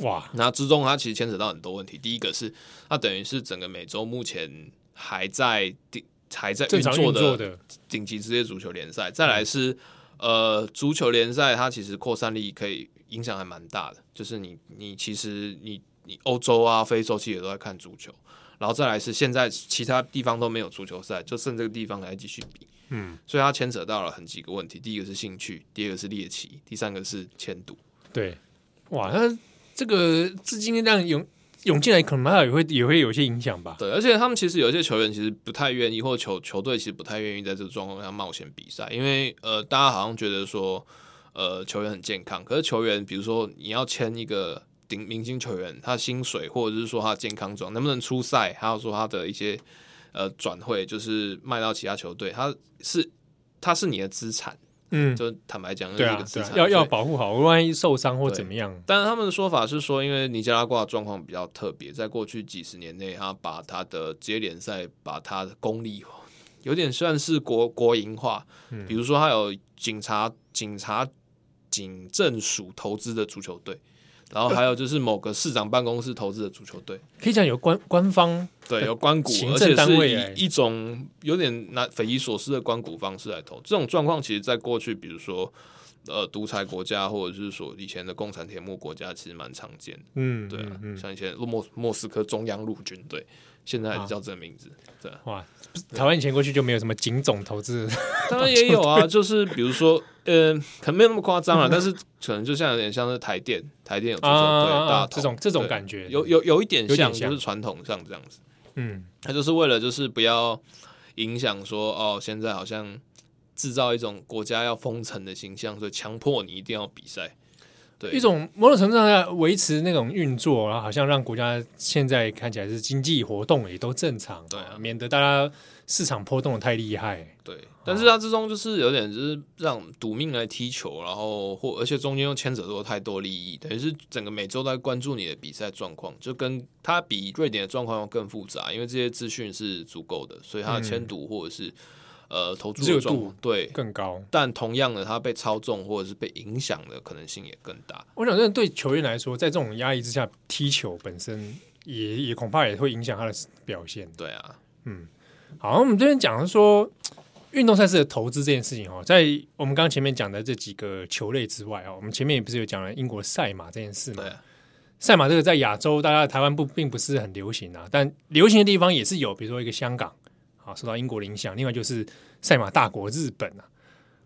哇！那之中它其实牵扯到很多问题。第一个是，它等于是整个美洲目前还在顶还在运作的顶级职业足球联赛。再来是，呃，足球联赛它其实扩散力可以影响还蛮大的，就是你你其实你你欧洲啊、非洲其实也都在看足球。然后再来是现在其他地方都没有足球赛，就剩这个地方来继续比，嗯，所以它牵扯到了很几个问题。第一个是兴趣，第二个是猎奇，第三个是迁赌。对，哇，那这个资金这样涌涌进来，可能也会也会有些影响吧？对，而且他们其实有一些球员其实不太愿意，或球球队其实不太愿意在这个状况下冒险比赛，因为呃，大家好像觉得说，呃，球员很健康，可是球员比如说你要签一个。顶明星球员，他的薪水或者是说他的健康状能不能出赛，还有说他的一些呃转会，就是卖到其他球队，他是他是你的资产，嗯，就坦白讲，对啊，要要保护好，万一受伤或怎么样。但是他们的说法是说，因为尼加拉瓜的状况比较特别，在过去几十年内，他把他的职业联赛把他的功利化，有点算是国国营化，嗯，比如说他有警察、警察、警政署投资的足球队。然后还有就是某个市长办公室投资的足球队，可以讲有官官方对有官股，行政单位，而且是以一种有点那匪夷所思的官股方式来投。这种状况其实，在过去，比如说呃独裁国家，或者是说以前的共产铁幕国家，其实蛮常见的。嗯，对啊，嗯嗯、像以前莫莫斯科中央陆军队。现在还是叫这个名字，对。哇，台湾以前过去就没有什么警总投资，当然也有啊，就是比如说，呃，可能没有那么夸张了，但是可能就像有点像是台电，台电有这种对大这种这种感觉，有有有一点像，就是传统上这样子，嗯，他就是为了就是不要影响说哦，现在好像制造一种国家要封城的形象，所以强迫你一定要比赛。对一种某种程度上要维持那种运作，然后好像让国家现在看起来是经济活动也都正常，对啊，免得大家市场波动的太厉害。对，但是它之中就是有点就是让赌命来踢球，然后或而且中间又牵扯到太多利益，等于是整个每周都在关注你的比赛状况，就跟它比瑞典的状况要更复杂，因为这些资讯是足够的，所以它的签赌或者是。嗯呃，投注热度对更高，但同样的，他被操纵或者是被影响的可能性也更大。我想，这对球员来说，在这种压力之下，踢球本身也也恐怕也会影响他的表现。对啊，嗯，好，我们这边讲的说，运动赛事的投资这件事情哦，在我们刚刚前面讲的这几个球类之外哦，我们前面也不是有讲了英国赛马这件事吗？对啊，赛马这个在亚洲，大家台湾不并不是很流行啊，但流行的地方也是有，比如说一个香港。啊，受到英国的影响。另外就是赛马大国日本啊，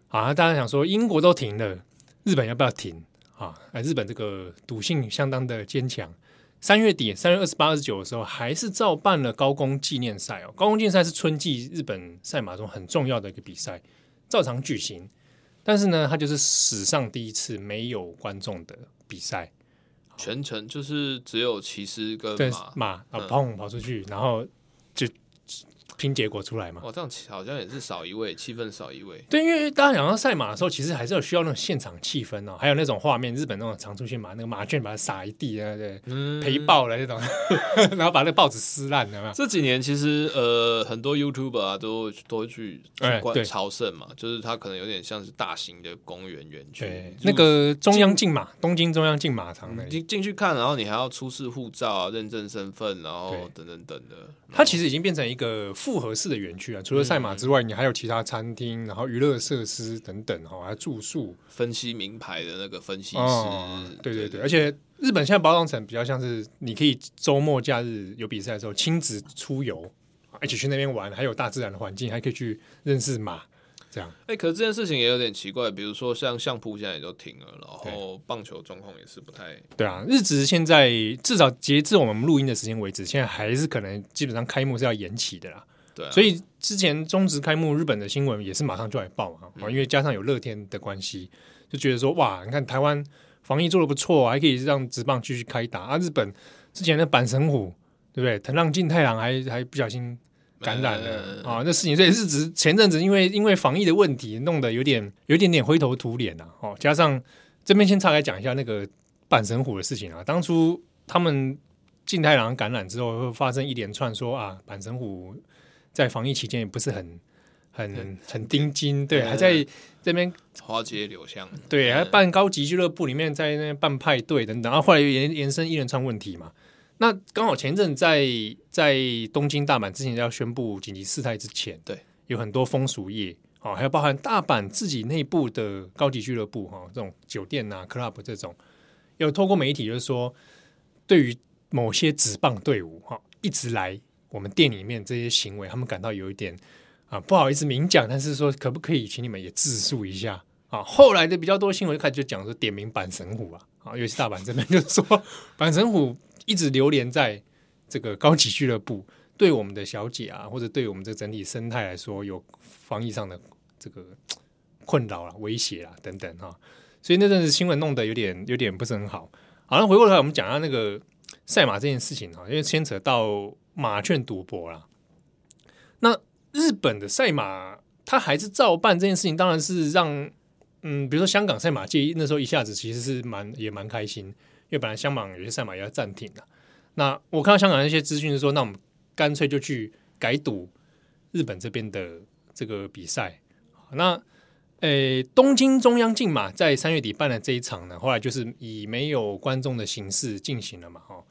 啊，大家想说英国都停了，日本要不要停啊？哎，日本这个赌性相当的坚强。三月底，三月二十八、二十九的时候，还是照办了高工纪念赛哦。高工纪念赛是春季日本赛马中很重要的一个比赛，照常举行。但是呢，它就是史上第一次没有观众的比赛，全程就是只有骑师跟马马啊，砰跑出去，然后就。拼结果出来嘛？哦，这样好像也是少一位，气氛少一位。对，因为大家讲到赛马的时候，其实还是有需要那种现场气氛哦，还有那种画面，日本那种常出现马，那个马圈把它撒一地啊，对，嗯、赔爆了那种，然后把那个报纸撕烂了嘛。这几年其实呃，很多 YouTuber 啊都都会去观朝圣嘛，就是它可能有点像是大型的公园园区。对，那个中央竞马，东京中央竞马场那进进去看，然后你还要出示护照啊，认证身份，然后等等等的。它其实已经变成一个。复合式的园区啊，除了赛马之外，嗯、你还有其他餐厅，然后娱乐设施等等，哈，还有住宿、分析名牌的那个分析师，哦、对对对，而且日本现在包装成比较像是你可以周末假日有比赛的时候亲子出游，一起去那边玩，还有大自然的环境，还可以去认识马。这样。哎、欸，可是这件事情也有点奇怪，比如说像相扑现在也都停了，然后棒球状况也是不太……对啊，日职现在至少截至我们录音的时间为止，现在还是可能基本上开幕是要延期的啦。对、啊，所以之前中职开幕，日本的新闻也是马上就来报啊，因为加上有乐天的关系，就觉得说哇，你看台湾防疫做得不错，还可以让职棒继续开打啊。日本之前的阪神虎，对不对？藤浪晋太郎还还不小心感染了、嗯、啊，那事情所以日职前阵子因为因为防疫的问题，弄得有点有点点灰头土脸呐。哦，加上这边先岔开讲一下那个阪神虎的事情啊，当初他们晋太郎感染之后，会发生一连串说啊，阪神虎。在防疫期间也不是很很很盯紧，对，还在这边花街柳巷，对，还办高级俱乐部里面在那边办派对等等，然后后来又延延伸一连串问题嘛。那刚好前阵在在东京、大阪之前要宣布紧急事态之前，对，有很多风俗业哦，还有包含大阪自己内部的高级俱乐部哈，这种酒店呐、club 这种，有透过媒体就是说，对于某些职棒队伍哈，一直来。我们店里面这些行为，他们感到有一点啊不好意思明讲，但是说可不可以请你们也自述一下啊？后来的比较多新闻就开始就讲说点名阪神虎啊，啊，尤其大阪这边就说 阪神虎一直流连在这个高级俱乐部，对我们的小姐啊，或者对我们这整体生态来说有防疫上的这个困扰啊、威胁啊等等哈、所以那阵子新闻弄得有点有点不是很好。好，那回过头来我们讲一下那个赛马这件事情哈，因为牵扯到。马券赌博啦，那日本的赛马，他还是照办这件事情，当然是让嗯，比如说香港赛马界那时候一下子其实是蛮也蛮开心，因为本来香港有些赛马也要暂停了。那我看到香港那些资讯是说，那我们干脆就去改赌日本这边的这个比赛。那诶、东京中央竞马在三月底办的这一场呢，后来就是以没有观众的形式进行了嘛。哈，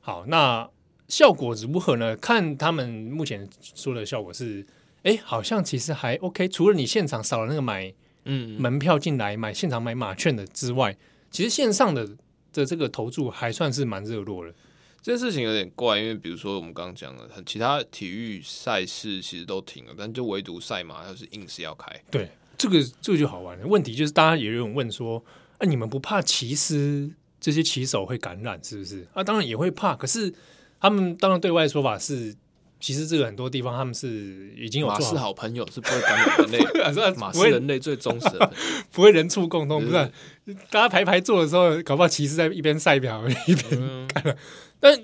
好，那。效果如何呢？看他们目前说的效果是，哎，好像其实还 OK。除了你现场少了那个买嗯门票进来买现场买马券的之外，其实线上的的这个投注还算是蛮热络的。这件事情有点怪，因为比如说我们刚刚讲的，其他体育赛事其实都停了，但就唯独赛马它是硬是要开。对，这个这个就好玩了。问题就是大家也有人问说，啊，你们不怕骑师这些骑手会感染是不是？啊，当然也会怕，可是。他们当然对外说法是，其实这个很多地方他们是已经有马是好朋友，是不会感染人类，马是人类最忠实的，不会人畜共通，不是？大家排排坐的时候，搞不好骑士在一边赛表一边看了，但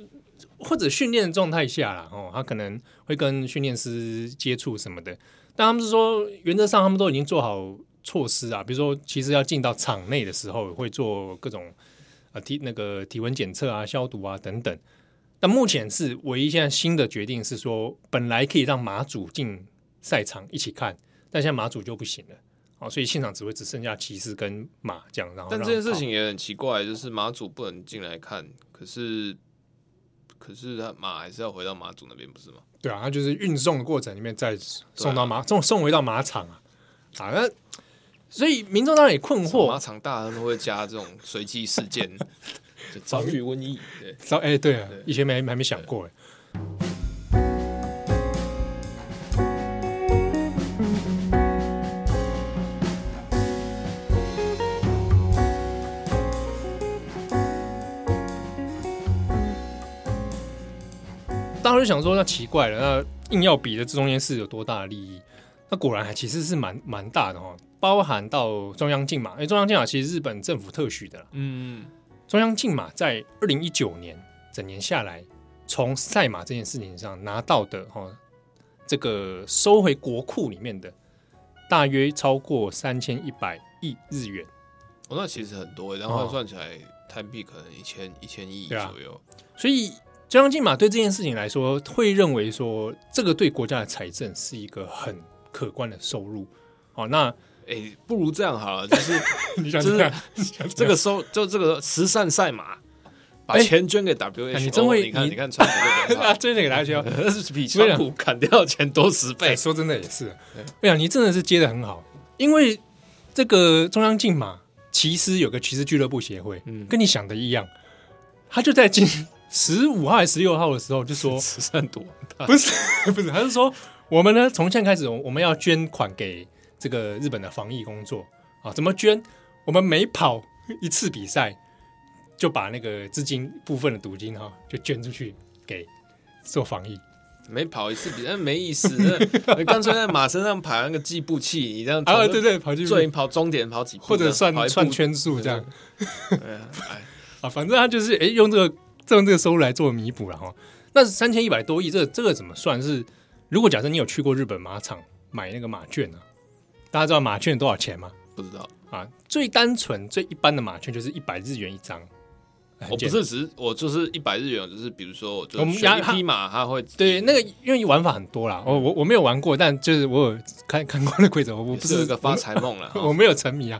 或者训练状态下啦，哦，他可能会跟训练师接触什么的，但他们是说原则上他们都已经做好措施啊，比如说其实要进到场内的时候会做各种啊体那个体温检测啊、消毒啊等等。但目前是唯一现在新的决定是说，本来可以让马主进赛场一起看，但现在马主就不行了，哦，所以现场只会只剩下骑士跟马这样。然后，但这件事情也很奇怪，就是马主不能进来看，可是可是他马还是要回到马主那边，不是吗？对啊，他就是运送的过程里面再送到马送送回到马场啊，啊，那所以民众当然也困惑，马场大他们会加这种随机事件。遭遇瘟疫，对，遭哎，对啊，以前没还没想过哎。大家就想说，那奇怪了，那硬要比的这中间是有多大的利益？那果然还其实是蛮蛮大的哦，包含到中央竞马，因为中央竞马其实日本政府特许的，嗯。中央竞马在二零一九年整年下来，从赛马这件事情上拿到的哈，这个收回国库里面的大约超过三千一百亿日元。哦，那其实很多，然后换算起来台币可能一千一千亿左右。啊、所以中央竞马对这件事情来说，会认为说这个对国家的财政是一个很可观的收入。好，那。哎、欸，不如这样好了，就是 你想这样，这个收就这个慈善赛马，把钱捐给 WHO、欸。你真会，你看，你看川普啊，捐给大家，比川普砍掉钱多十倍。欸、说真的也是，哎呀，你真的是接的很好，因为这个中央竞马骑师有个骑师俱乐部协会，嗯，跟你想的一样，他就在今十五号还是十六号的时候就说慈善多，不是不是，他是说我们呢从现在开始，我们要捐款给。这个日本的防疫工作啊，怎么捐？我们每跑一次比赛，就把那个资金部分的赌金哈，就捐出去给做防疫。每跑一次比赛没意思，那 干脆在马身上跑那个计步器，你这样啊，对对，跑计步，跑终点跑几步，或者算算圈数这样。哎，啊，反正他就是哎，用这个用这个收入来做弥补了哈。那三千一百多亿，这個这个怎么算是？如果假设你有去过日本马场买那个马券呢？大家知道马券多少钱吗？不知道啊。最单纯、最一般的马券就是一百日元一张。我不是只我就是一百日元，就是比如说我就选一匹马，它会对那个因为玩法很多啦。我我我没有玩过，但就是我有看看过那规则。我不是个发财梦了，我没有沉迷啊。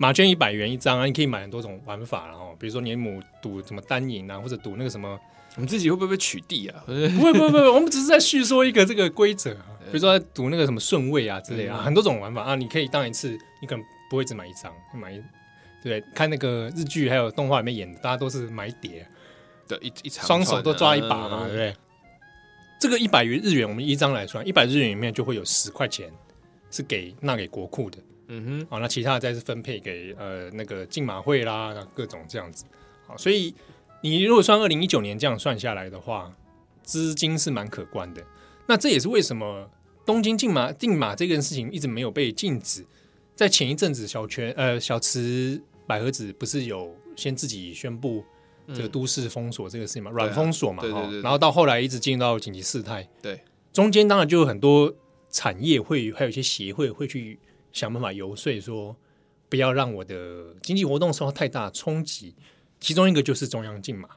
马券一百元一张啊，你可以买很多种玩法，然后比如说你母赌什么单赢啊，或者赌那个什么。我们自己会不会被取缔啊？不会不会不会，我们只是在叙说一个这个规则，啊比如说在赌那个什么顺位啊之类啊，很多种玩法啊。你可以当一次，你可能不会只买一张，买一对，看那个日剧还有动画里面演的，大家都是买碟，的，一一场双手都抓一把嘛，对不对？这个一百元日元，我们一张来算，一百日元里面就会有十块钱是给纳给国库的，嗯哼，好，那其他的再是分配给呃那个竞马会啦，各种这样子，好，所以。你如果算二零一九年这样算下来的话，资金是蛮可观的。那这也是为什么东京竞马竞马这件事情一直没有被禁止。在前一阵子，小泉呃小池百合子不是有先自己宣布这个都市封锁这个事情嘛，软、嗯、封锁嘛，然后到后来一直进入到紧急事态。对，中间当然就有很多产业会还有一些协会会去想办法游说说，不要让我的经济活动受到太大冲击。其中一个就是中央竞马，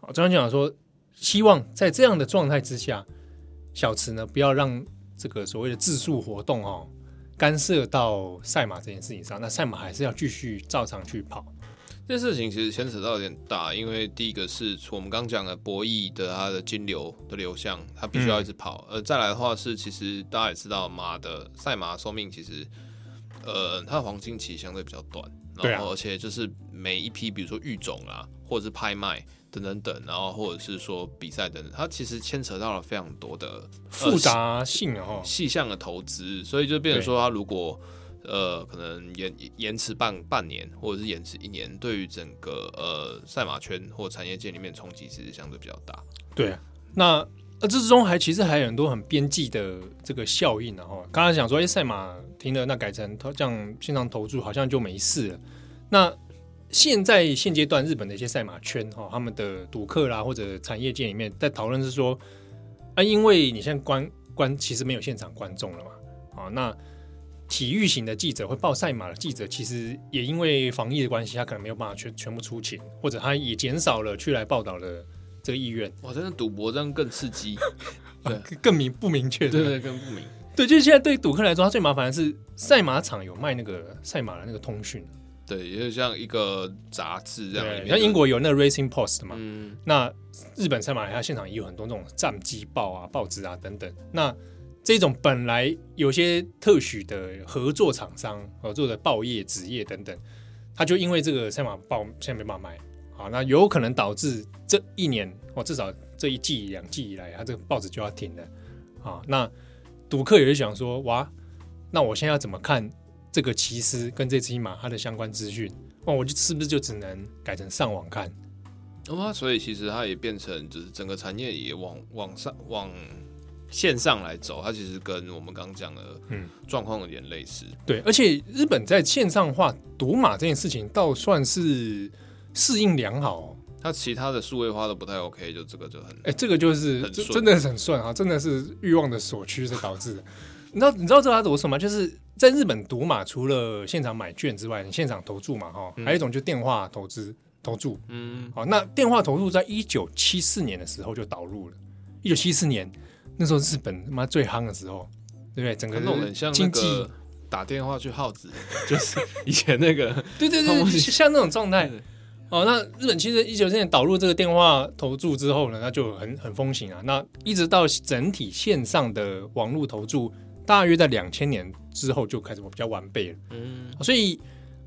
好，中央竞马说希望在这样的状态之下，小池呢不要让这个所谓的自诉活动哦干涉到赛马这件事情上，那赛马还是要继续照常去跑。这事情其实牵扯到有点大，因为第一个是我们刚讲的博弈的它的金流的流向，它必须要一直跑，呃、嗯，再来的话是其实大家也知道马的赛马寿命其实。呃，它的黄金期相对比较短，然后而且就是每一批，比如说育种啊，或者是拍卖等等等，然后或者是说比赛等等，它其实牵扯到了非常多的复杂性哦，细项的投资，所以就变成说，它如果呃可能延延迟半半年，或者是延迟一年，对于整个呃赛马圈或产业界里面冲击其实相对比较大。对，那。那这之中还其实还有很多很边际的这个效应，然后刚才讲说，哎，赛马停了，那改成这样线上投注，好像就没事了。那现在现阶段日本的一些赛马圈哈，他们的赌客啦或者产业界里面在讨论是说，啊，因为你现在观观其实没有现场观众了嘛，啊，那体育型的记者会报赛马的记者，其实也因为防疫的关系，他可能没有办法全全部出勤，或者他也减少了去来报道的。这个意愿哇，真的赌博这样更刺激，对，更明不明确，对对，对，更不明。对，就是现在对赌客来说，他最麻烦的是赛马场有卖那个赛马的那个通讯，对，也就像一个杂志这样。像英国有那个 Racing Post 嘛，嗯，那日本赛马它现场也有很多那种战机报啊、报纸啊等等。那这种本来有些特许的合作厂商合作的报业、纸业等等，他就因为这个赛马报现在没办法卖。啊，那有可能导致这一年或至少这一季两季以来，它这个报纸就要停了。啊，那赌客也是想说，哇，那我现在要怎么看这个骑师跟这匹马它的相关资讯？哦，我就是不是就只能改成上网看？哦，所以其实它也变成就是整个产业也往往上往线上来走，它其实跟我们刚刚讲的嗯状况有点类似。对，而且日本在线上化赌马这件事情，倒算是。适应良好，哦，他其他的数位化都不太 OK，就这个就很哎，欸，这个就是真的很顺啊，真的是欲望的所趋是导致的。你知道你知道这它怎么说吗？就是在日本赌马，除了现场买券之外，你现场投注嘛，哈，还有一种就电话投资投注，嗯，好，那电话投注在一九七四年的时候就导入了。一九七四年那时候日本他妈最夯的时候，对不对？整个那种像经济打电话去耗子，就是以前那个，对对对，像那种状态。哦，那日本其实一九七四年导入这个电话投注之后呢，那就很很风行啊。那一直到整体线上的网络投注，大约在两千年之后就开始比较完备了。嗯，所以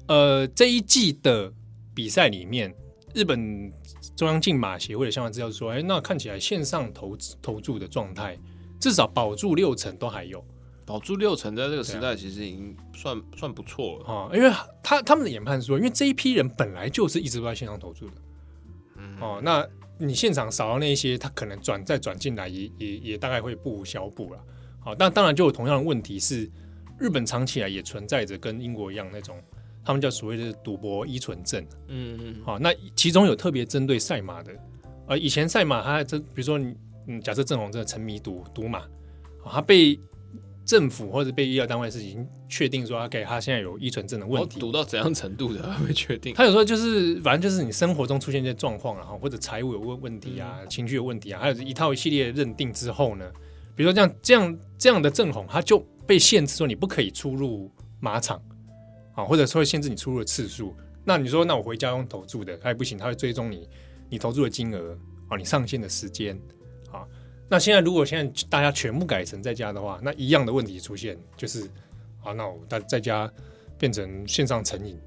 呃这一季的比赛里面，日本中央竞马协会的相关资料说，哎，那看起来线上投投注的状态至少保住六成都还有。保住六成，在这个时代其实已经算、啊、算不错了哦。因为他他们的研判说，因为这一批人本来就是一直都在线上投注的，嗯、哦，那你现场少了那一些，他可能转再转进来也，也也也大概会不无小补了。好、哦，但当然就有同样的问题是，日本长期以来也存在着跟英国一样那种，他们叫所谓的赌博依存症。嗯嗯，好、哦，那其中有特别针对赛马的，呃，以前赛马他这比如说你嗯，假设郑红真的沉迷赌赌马，他被。政府或者被医疗单位是已经确定说他给他现在有依存症的问题，赌到怎样程度的会确定？他有时候就是反正就是你生活中出现一些状况啊，或者财务有问问题啊，嗯、情绪有问题啊，还有一套一系列的认定之后呢，比如说这样这样这样的正红，他就被限制说你不可以出入马场啊，或者说限制你出入的次数。那你说那我回家用投注的，他也不行，他会追踪你你投注的金额啊，你上线的时间。那现在如果现在大家全部改成在家的话，那一样的问题出现，就是啊，那我在在家变成线上成瘾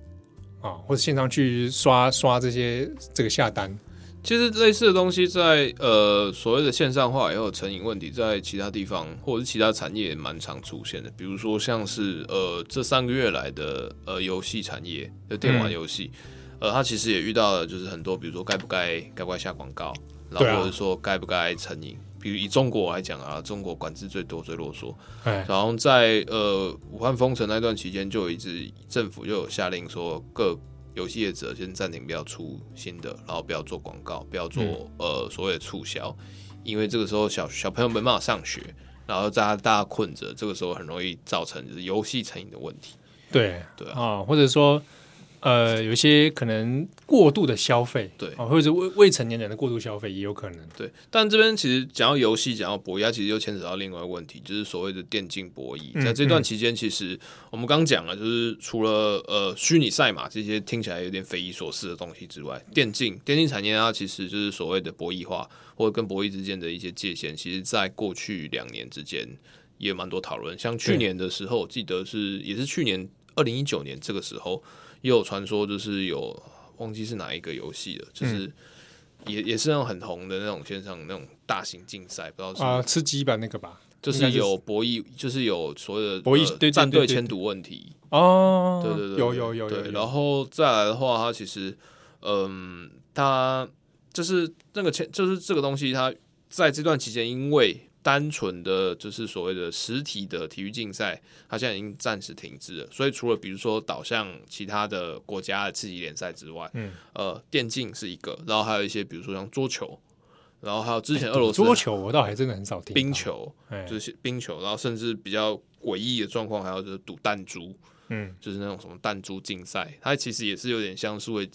啊，或者线上去刷刷这些这个下单。其实类似的东西在呃所谓的线上化以后成瘾问题，在其他地方或者是其他产业也蛮常出现的。比如说像是呃这三个月来的呃游戏产业的电玩游戏，嗯、呃，它其实也遇到了就是很多，比如说该不该该不该下广告，然后或者说该不该成瘾。比如以中国来讲啊，中国管制最多最啰嗦，然后在呃武汉封城那段期间，就一直政府就有下令说，各游戏业者先暂停，不要出新的，然后不要做广告，不要做、嗯、呃所谓的促销，因为这个时候小小朋友没办法上学，然后大家大家困着，这个时候很容易造成就是游戏成瘾的问题。对。对啊，或者说。呃，有一些可能过度的消费，对，或者是未未成年人的过度消费也有可能，对。但这边其实讲到游戏，讲到博弈，它其实又牵扯到另外一个问题，就是所谓的电竞博弈。在这段期间，其实我们刚讲了，就是除了呃虚拟赛马这些听起来有点匪夷所思的东西之外，电竞电竞产业它其实就是所谓的博弈化，或者跟博弈之间的一些界限，其实在过去两年之间也蛮多讨论。像去年的时候，记得是也是去年二零一九年这个时候。也有传说，就是有忘记是哪一个游戏了，就是也也是那种很红的那种线上那种大型竞赛，不知道是啊，吃鸡吧那个吧，就是有博弈，就是有所谓的博弈对战队签赌问题哦，对对对，有有有对，然后再来的话，它其实嗯，它就是那个签，就是这个东西，它在这段期间因为。单纯的就是所谓的实体的体育竞赛，它现在已经暂时停滞了。所以除了比如说导向其他的国家的次级联赛之外，嗯，呃，电竞是一个，然后还有一些比如说像桌球，然后还有之前俄罗斯、欸、桌球，我倒还真的很少听。冰球，就是冰球，然后甚至比较诡异的状况，还有就是赌弹珠，嗯，就是那种什么弹珠竞赛，它其实也是有点像数位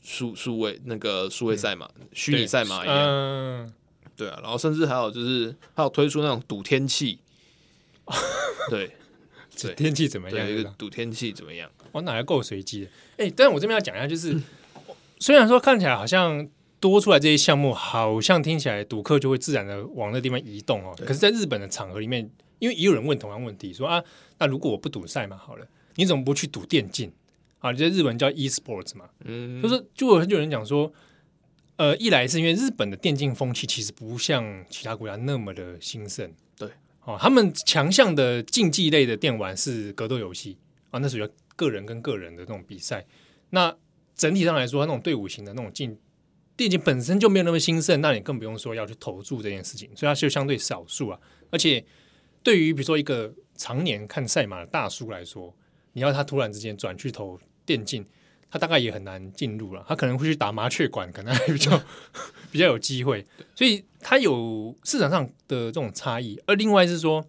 数数位那个数位赛马、虚拟赛马一样。嗯对啊，然后甚至还有就是还有推出那种赌天气，对，对，天气怎么样？赌天气怎么样？我哪来够随机的？哎，但是我这边要讲一下，就是、嗯、虽然说看起来好像多出来这些项目，好像听起来赌客就会自然的往那地方移动哦。可是，在日本的场合里面，因为也有人问同样问题，说啊，那如果我不赌赛马好了，你怎么不去赌电竞啊？你在日本叫 e-sports 嘛，嗯，就是就有很久人讲说。呃，一来是因为日本的电竞风气其实不像其他国家那么的兴盛，对，哦，他们强项的竞技类的电玩是格斗游戏啊，那属于个人跟个人的那种比赛。那整体上来说，那种队伍型的那种竞电竞本身就没有那么兴盛，那你更不用说要去投注这件事情，所以它就相对少数啊。而且对于比如说一个常年看赛马的大叔来说，你要他突然之间转去投电竞。他大概也很难进入了，他可能会去打麻雀馆，可能还比较 比较有机会。所以它有市场上的这种差异。而另外是说，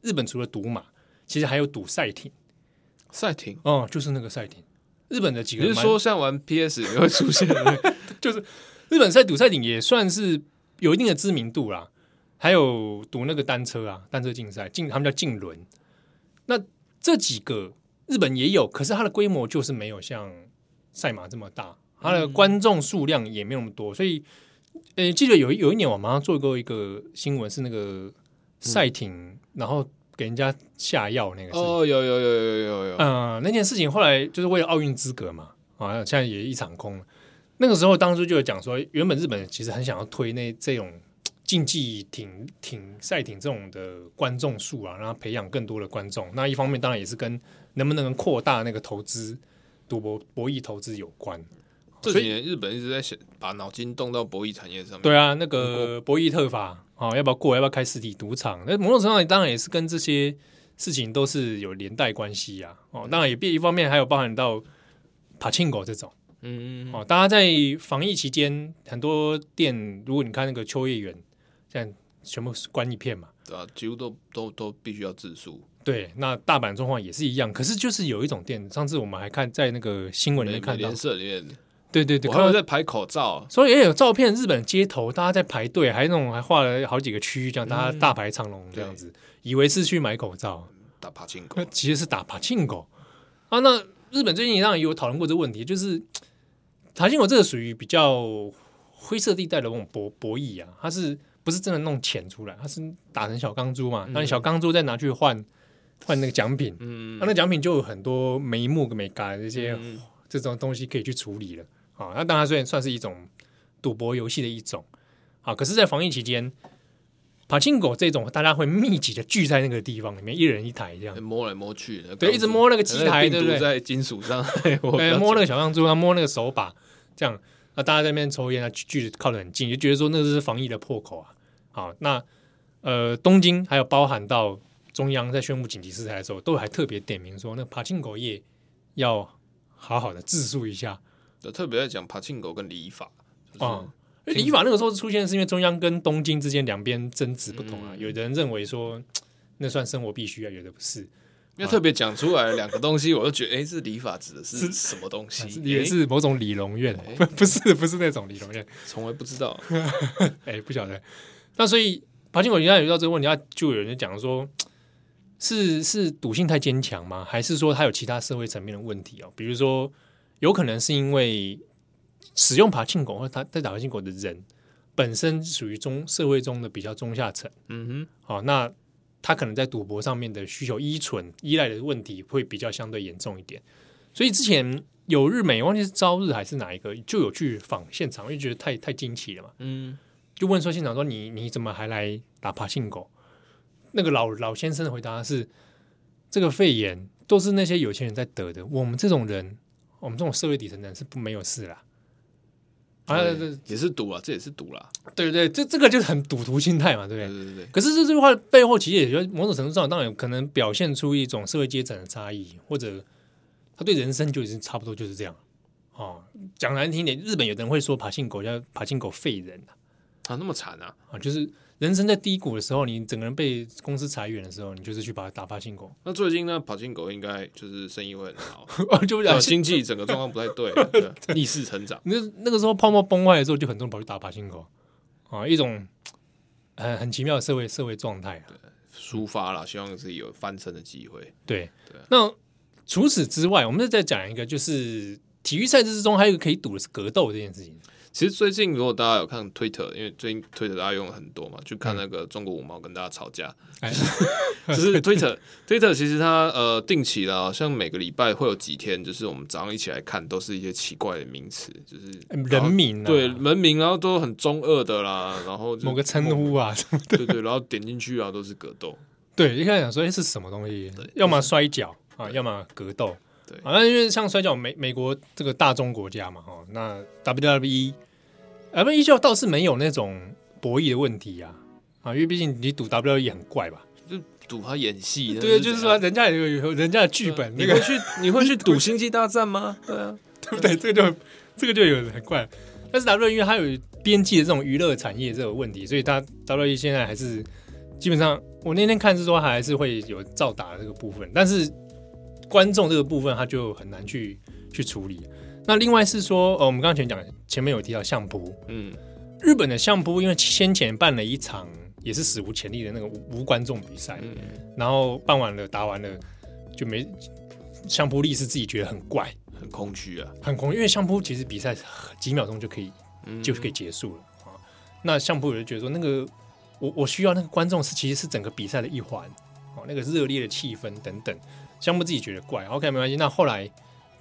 日本除了赌马，其实还有赌赛艇。赛艇哦，就是那个赛艇。日本的几个，你是说像玩 PS 也会出现的，就是日本赛赌赛艇也算是有一定的知名度啦。还有赌那个单车啊，单车竞赛，竞他们叫竞轮。那这几个日本也有，可是它的规模就是没有像。赛马这么大，它的观众数量也没有那么多，所以，呃，记得有一有一年我马上做过一个新闻，是那个赛艇，嗯、然后给人家下药那个。哦，有有有有有有有。嗯，那件事情后来就是为了奥运资格嘛，啊，现在也一场空。那个时候当初就有讲说，原本日本其实很想要推那这种竞技艇艇赛艇这种的观众数啊，让他培养更多的观众。那一方面当然也是跟能不能扩大那个投资赌博博弈投资有关。这几年日本一直在想把脑筋动到博弈产业上面。对啊，那个博弈特法啊，要不要过？要不要开实体赌场？那某种程度上当然也是跟这些事情都是有连带关系呀。哦，当然也变一方面还有包含到帕庆狗这种。嗯嗯。哦，大家在防疫期间，很多店，如果你看那个秋叶原，现在全部关一片嘛。对啊，几乎都都都必须要自肃。对，那大阪状况也是一样。可是就是有一种店，上次我们还看在那个新闻里面看到，联社里面。对对对，他们在排口罩，所以也有照片。日本街头大家在排队，还那种还画了好几个区域，这样大家大排长龙这样子，嗯、以为是去买口罩，打柏青哥，其实是打柏青哥啊。那日本最近也有讨论过这个问题，就是柏青哥这个属于比较灰色地带的那种博博弈啊，它是不是真的弄钱出来？它是打成小钢珠嘛？那、嗯、小钢珠再拿去换换那个奖品，嗯，那奖品就有很多眉目跟眉嘎这些、嗯、这种东西可以去处理了。啊，那当然虽然算是一种赌博游戏的一种，啊，可是，在防疫期间，柏青哥这种大家会密集的聚在那个地方里面，一人一台这样。摸来摸去的，对，一直摸那个机台，对不对？在金属上，对，摸那个小钢珠，摸那个手把，这样，那大家在那边抽烟啊，距离靠得很近，就觉得说那是防疫的破口啊。好，那呃，东京还有包含到中央在宣布紧急事态的时候，都还特别点名说，那柏青哥业要好好的自述一下。特别在讲柏青哥跟礼法啊，因为理法那个时候出现是因为中央跟东京之间两边争执不同啊，有的人认为说那算生活必须啊，有的不是。因为特别讲出来两个东西，我就觉得哎，这理法指的是什么东西？也是某种理容院？不 不是不是那种理容院，从来不知道。哎，不晓得。那所以柏青哥，你看遇到这个问题，他就有人讲说，是是赌性太坚强吗？还是说他有其他社会层面的问题哦？比如说。有可能是因为使用柏青哥或者他在打柏青哥的人本身属于中社会中的比较中下层，嗯哼，好，那他可能在赌博上面的需求依存依赖的问题会比较相对严重一点，所以之前有日媒忘记是朝日还是哪一个就有去访现场，因为觉得太太惊奇了嘛，嗯，就问说现场说你你怎么还来打柏青哥？那个老老先生的回答是：这个肺炎都是那些有钱人在得的，我们这种人。我们这种社会底层人是不没有事啦，啊，也是赌啊，这也是赌啦，对对对，这这个就是很赌徒心态嘛，对不对？对对对。可是这句话背后其实也就某种程度上，当然有可能表现出一种社会阶层的差异，或者他对人生就已经差不多就是这样。哦，讲难听点，日本有人会说柏青哥叫柏青哥废人啊，那么惨啊，啊，就是。人生在低谷的时候，你整个人被公司裁员的时候，你就是去把它打发进口。那最近呢，跑进狗应该就是生意会很好，就不讲经济整个状况不太对，逆势成长。那那个时候泡沫崩坏的时候，就很多人跑去打柏青哥啊，一种很很奇妙的社会社会状态啊，抒发了，希望自己有翻身的机会。对对。那除此之外，我们再再讲一个，就是体育赛事之中还有一个可以赌的是格斗这件事情。其实最近如果大家有看推特，因为最近推特大家用了很多嘛，就看那个中国五毛跟大家吵架，嗯、就是推特推特其实它呃定期的，像每个礼拜会有几天，就是我们早上一起来看，都是一些奇怪的名词，就是人名、啊，对人名，然后都很中二的啦，然后某个称呼啊什么的，对对，然后点进去啊都是格斗，对，一开始想说哎是什么东西，对要么摔跤啊，要么格斗。对，啊，那因为像摔跤，美美国这个大中国家嘛，哈，那 WWE，啊，不，依旧倒是没有那种博弈的问题啊，啊，因为毕竟你赌 WWE 很怪吧，就赌他演戏，对，就是说人家有有人家的剧本，你会去你会去赌星际大战吗？对啊，对不对？这个就这个就有很怪，但是 WWE 因为它有边际的这种娱乐产业这个问题，所以它 WWE 现在还是基本上，我那天看是说还是会有照打的这个部分，但是。观众这个部分，他就很难去去处理。那另外是说，呃，我们刚刚前讲，前面有提到相扑，嗯，日本的相扑，因为先前办了一场也是史无前例的那个无，无观众比赛，嗯，然后办完了打完了就没相扑力是自己觉得很怪，很空虚啊，很空，因为相扑其实比赛几秒钟就可以，嗯，就可以结束了啊。那相扑有人觉得说，那个我我需要那个观众是其实是整个比赛的一环，哦，那个热烈的气氛等等。相扑自己觉得怪，OK，没关系。那后来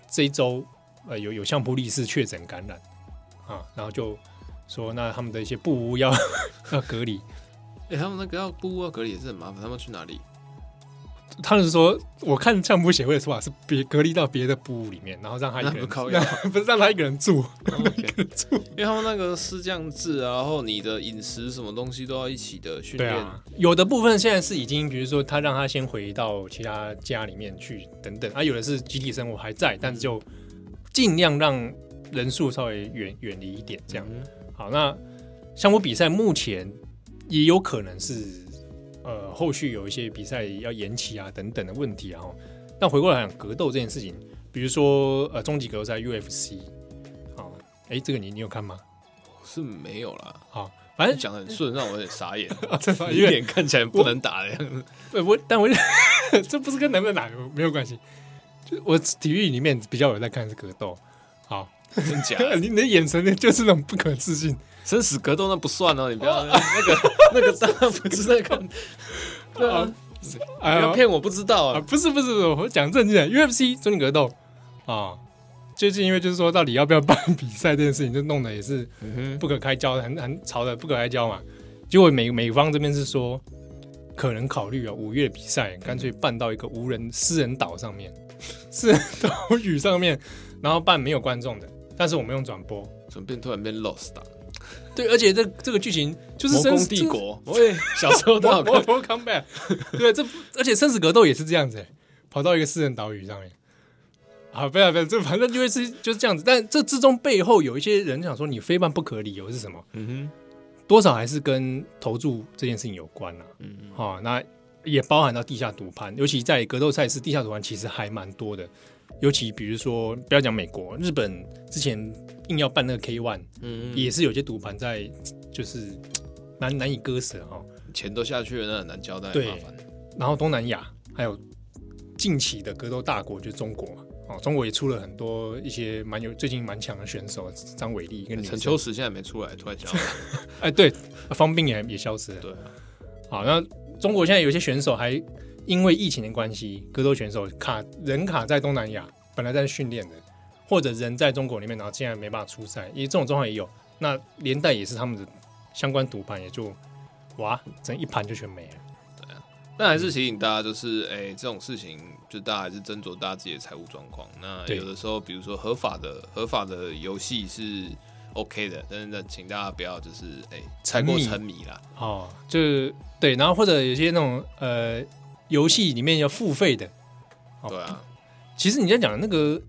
这一周，呃，有有相扑力士确诊感染啊，然后就说那他们的一些布屋要 要隔离。哎、他们那个要布屋要隔离也是很麻烦，他们去哪里？他们是说，我看相扑协会的说法是别隔离到别的部里面，然后让他一个人不，不是让他一个人住，让他一个人住，因为他们那个师匠制啊，然后你的饮食什么东西都要一起的训练。啊，有的部分现在是已经，比如说他让他先回到其他家里面去等等，啊，有的是集体生活还在，但是就尽量让人数稍微远远离一点，这样。嗯、好，那相扑比赛目前也有可能是。呃，后续有一些比赛要延期啊，等等的问题啊。但回过来讲格斗这件事情，比如说呃，终极格斗赛 UFC 啊，哎，这个你你有看吗？是没有啦。好，反正讲的很顺，让我有点傻眼。这有点看起来不能打的样子。我，我但我 这不是跟能不能打没有关系。就我体育里面比较有在看是格斗。好，真假？你你的眼神就是那种不可置信。生死格斗那不算哦，你不要 那个那个当然不是在看，对啊，不要骗我不知道啊，不是不是，我讲正经的，UFC 终极格斗。啊，最近因为就是说到底要不要办比赛这件事情，就弄得也是不可开交，很很吵的不可开交嘛。结果美美方这边是说可能考虑啊，五月比赛干脆办到一个无人私人岛上面，私人岛屿上面，然后办没有观众的，但是我们用转播，怎么变突然变 Lost 啊？对，而且这这个剧情就是《生死帝国》，喂，小时候都好看。Come back，对，这而且生死格斗也是这样子，跑到一个私人岛屿上面。啊，不要不要，这反正就是就是这样子。但这之中背后有一些人想说，你非办不可，理由是什么？嗯哼，多少还是跟投注这件事情有关啊。嗯嗯，好，那也包含到地下赌盘，尤其在格斗赛事，地下赌盘其实还蛮多的。尤其比如说，不要讲美国，日本之前硬要办那个 K One，嗯，也是有些赌盘在，就是难难以割舍哈，钱都下去了，那很难交代，对。然后东南亚还有近期的格斗大国就是中国嘛，哦，中国也出了很多一些蛮有最近蛮强的选手，张伟丽跟陈秋实现在没出来，突然消失。哎，对，方斌也也消失了。对，好，那中国现在有些选手还。因为疫情的关系，格斗选手卡人卡在东南亚，本来在训练的，或者人在中国里面，然后竟然没办法出赛，因为这种状况也有。那连带也是他们的相关赌盘也就哇，整一盘就全没了。对啊，但还是提醒大家，就是哎、欸，这种事情就大家还是斟酌大家自己的财务状况。那有的时候，比如说合法的合法的游戏是 OK 的，但是呢，请大家不要就是哎太过沉迷啦。哦，就是对，然后或者有些那种呃。游戏里面要付费的，对啊，其实你在讲的那个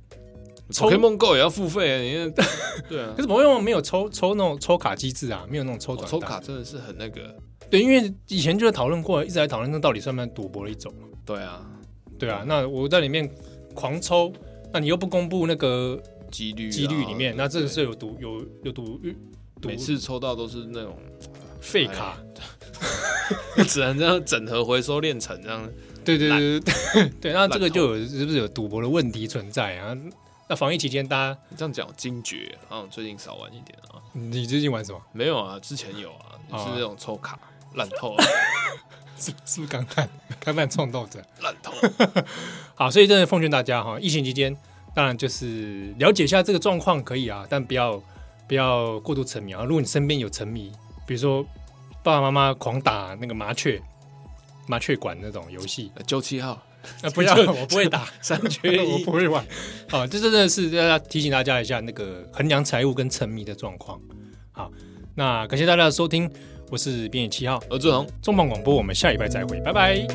抽 Pokemon Go 也要付费啊，你 对啊，可是 Pokemon 没有抽抽那种抽卡机制啊，没有那种抽转、哦、抽卡真的是很那个，对，因为以前就在讨论过，一直在讨论那到底算不算赌博的一种，对啊，对啊，那我在里面狂抽，那你又不公布那个几率几率里面，那这个是有赌有有赌，每次抽到都是那种废卡。只能这样整合回收炼成这样，对对对对对，那这个就有是不是有赌博的问题存在啊？那防疫期间大家这样讲惊觉，然后最近少玩一点啊。你最近玩什么？没有啊，之前有啊，就是那种抽卡烂透了，是是不是钢弹 钢弹创造者烂透？好，所以真的奉劝大家哈，疫情期间当然就是了解一下这个状况可以啊，但不要不要过度沉迷啊。如果你身边有沉迷，比如说。爸爸妈妈狂打那个麻雀，麻雀馆那种游戏，九七号，啊，不要！我不会打 三 缺一，我不会玩。好，这真的是要提醒大家一下，那个衡量财务跟沉迷的状况。好，那感谢大家的收听，我是编野七号，我是郑宏，重磅广播，我们下一拜再会，拜拜。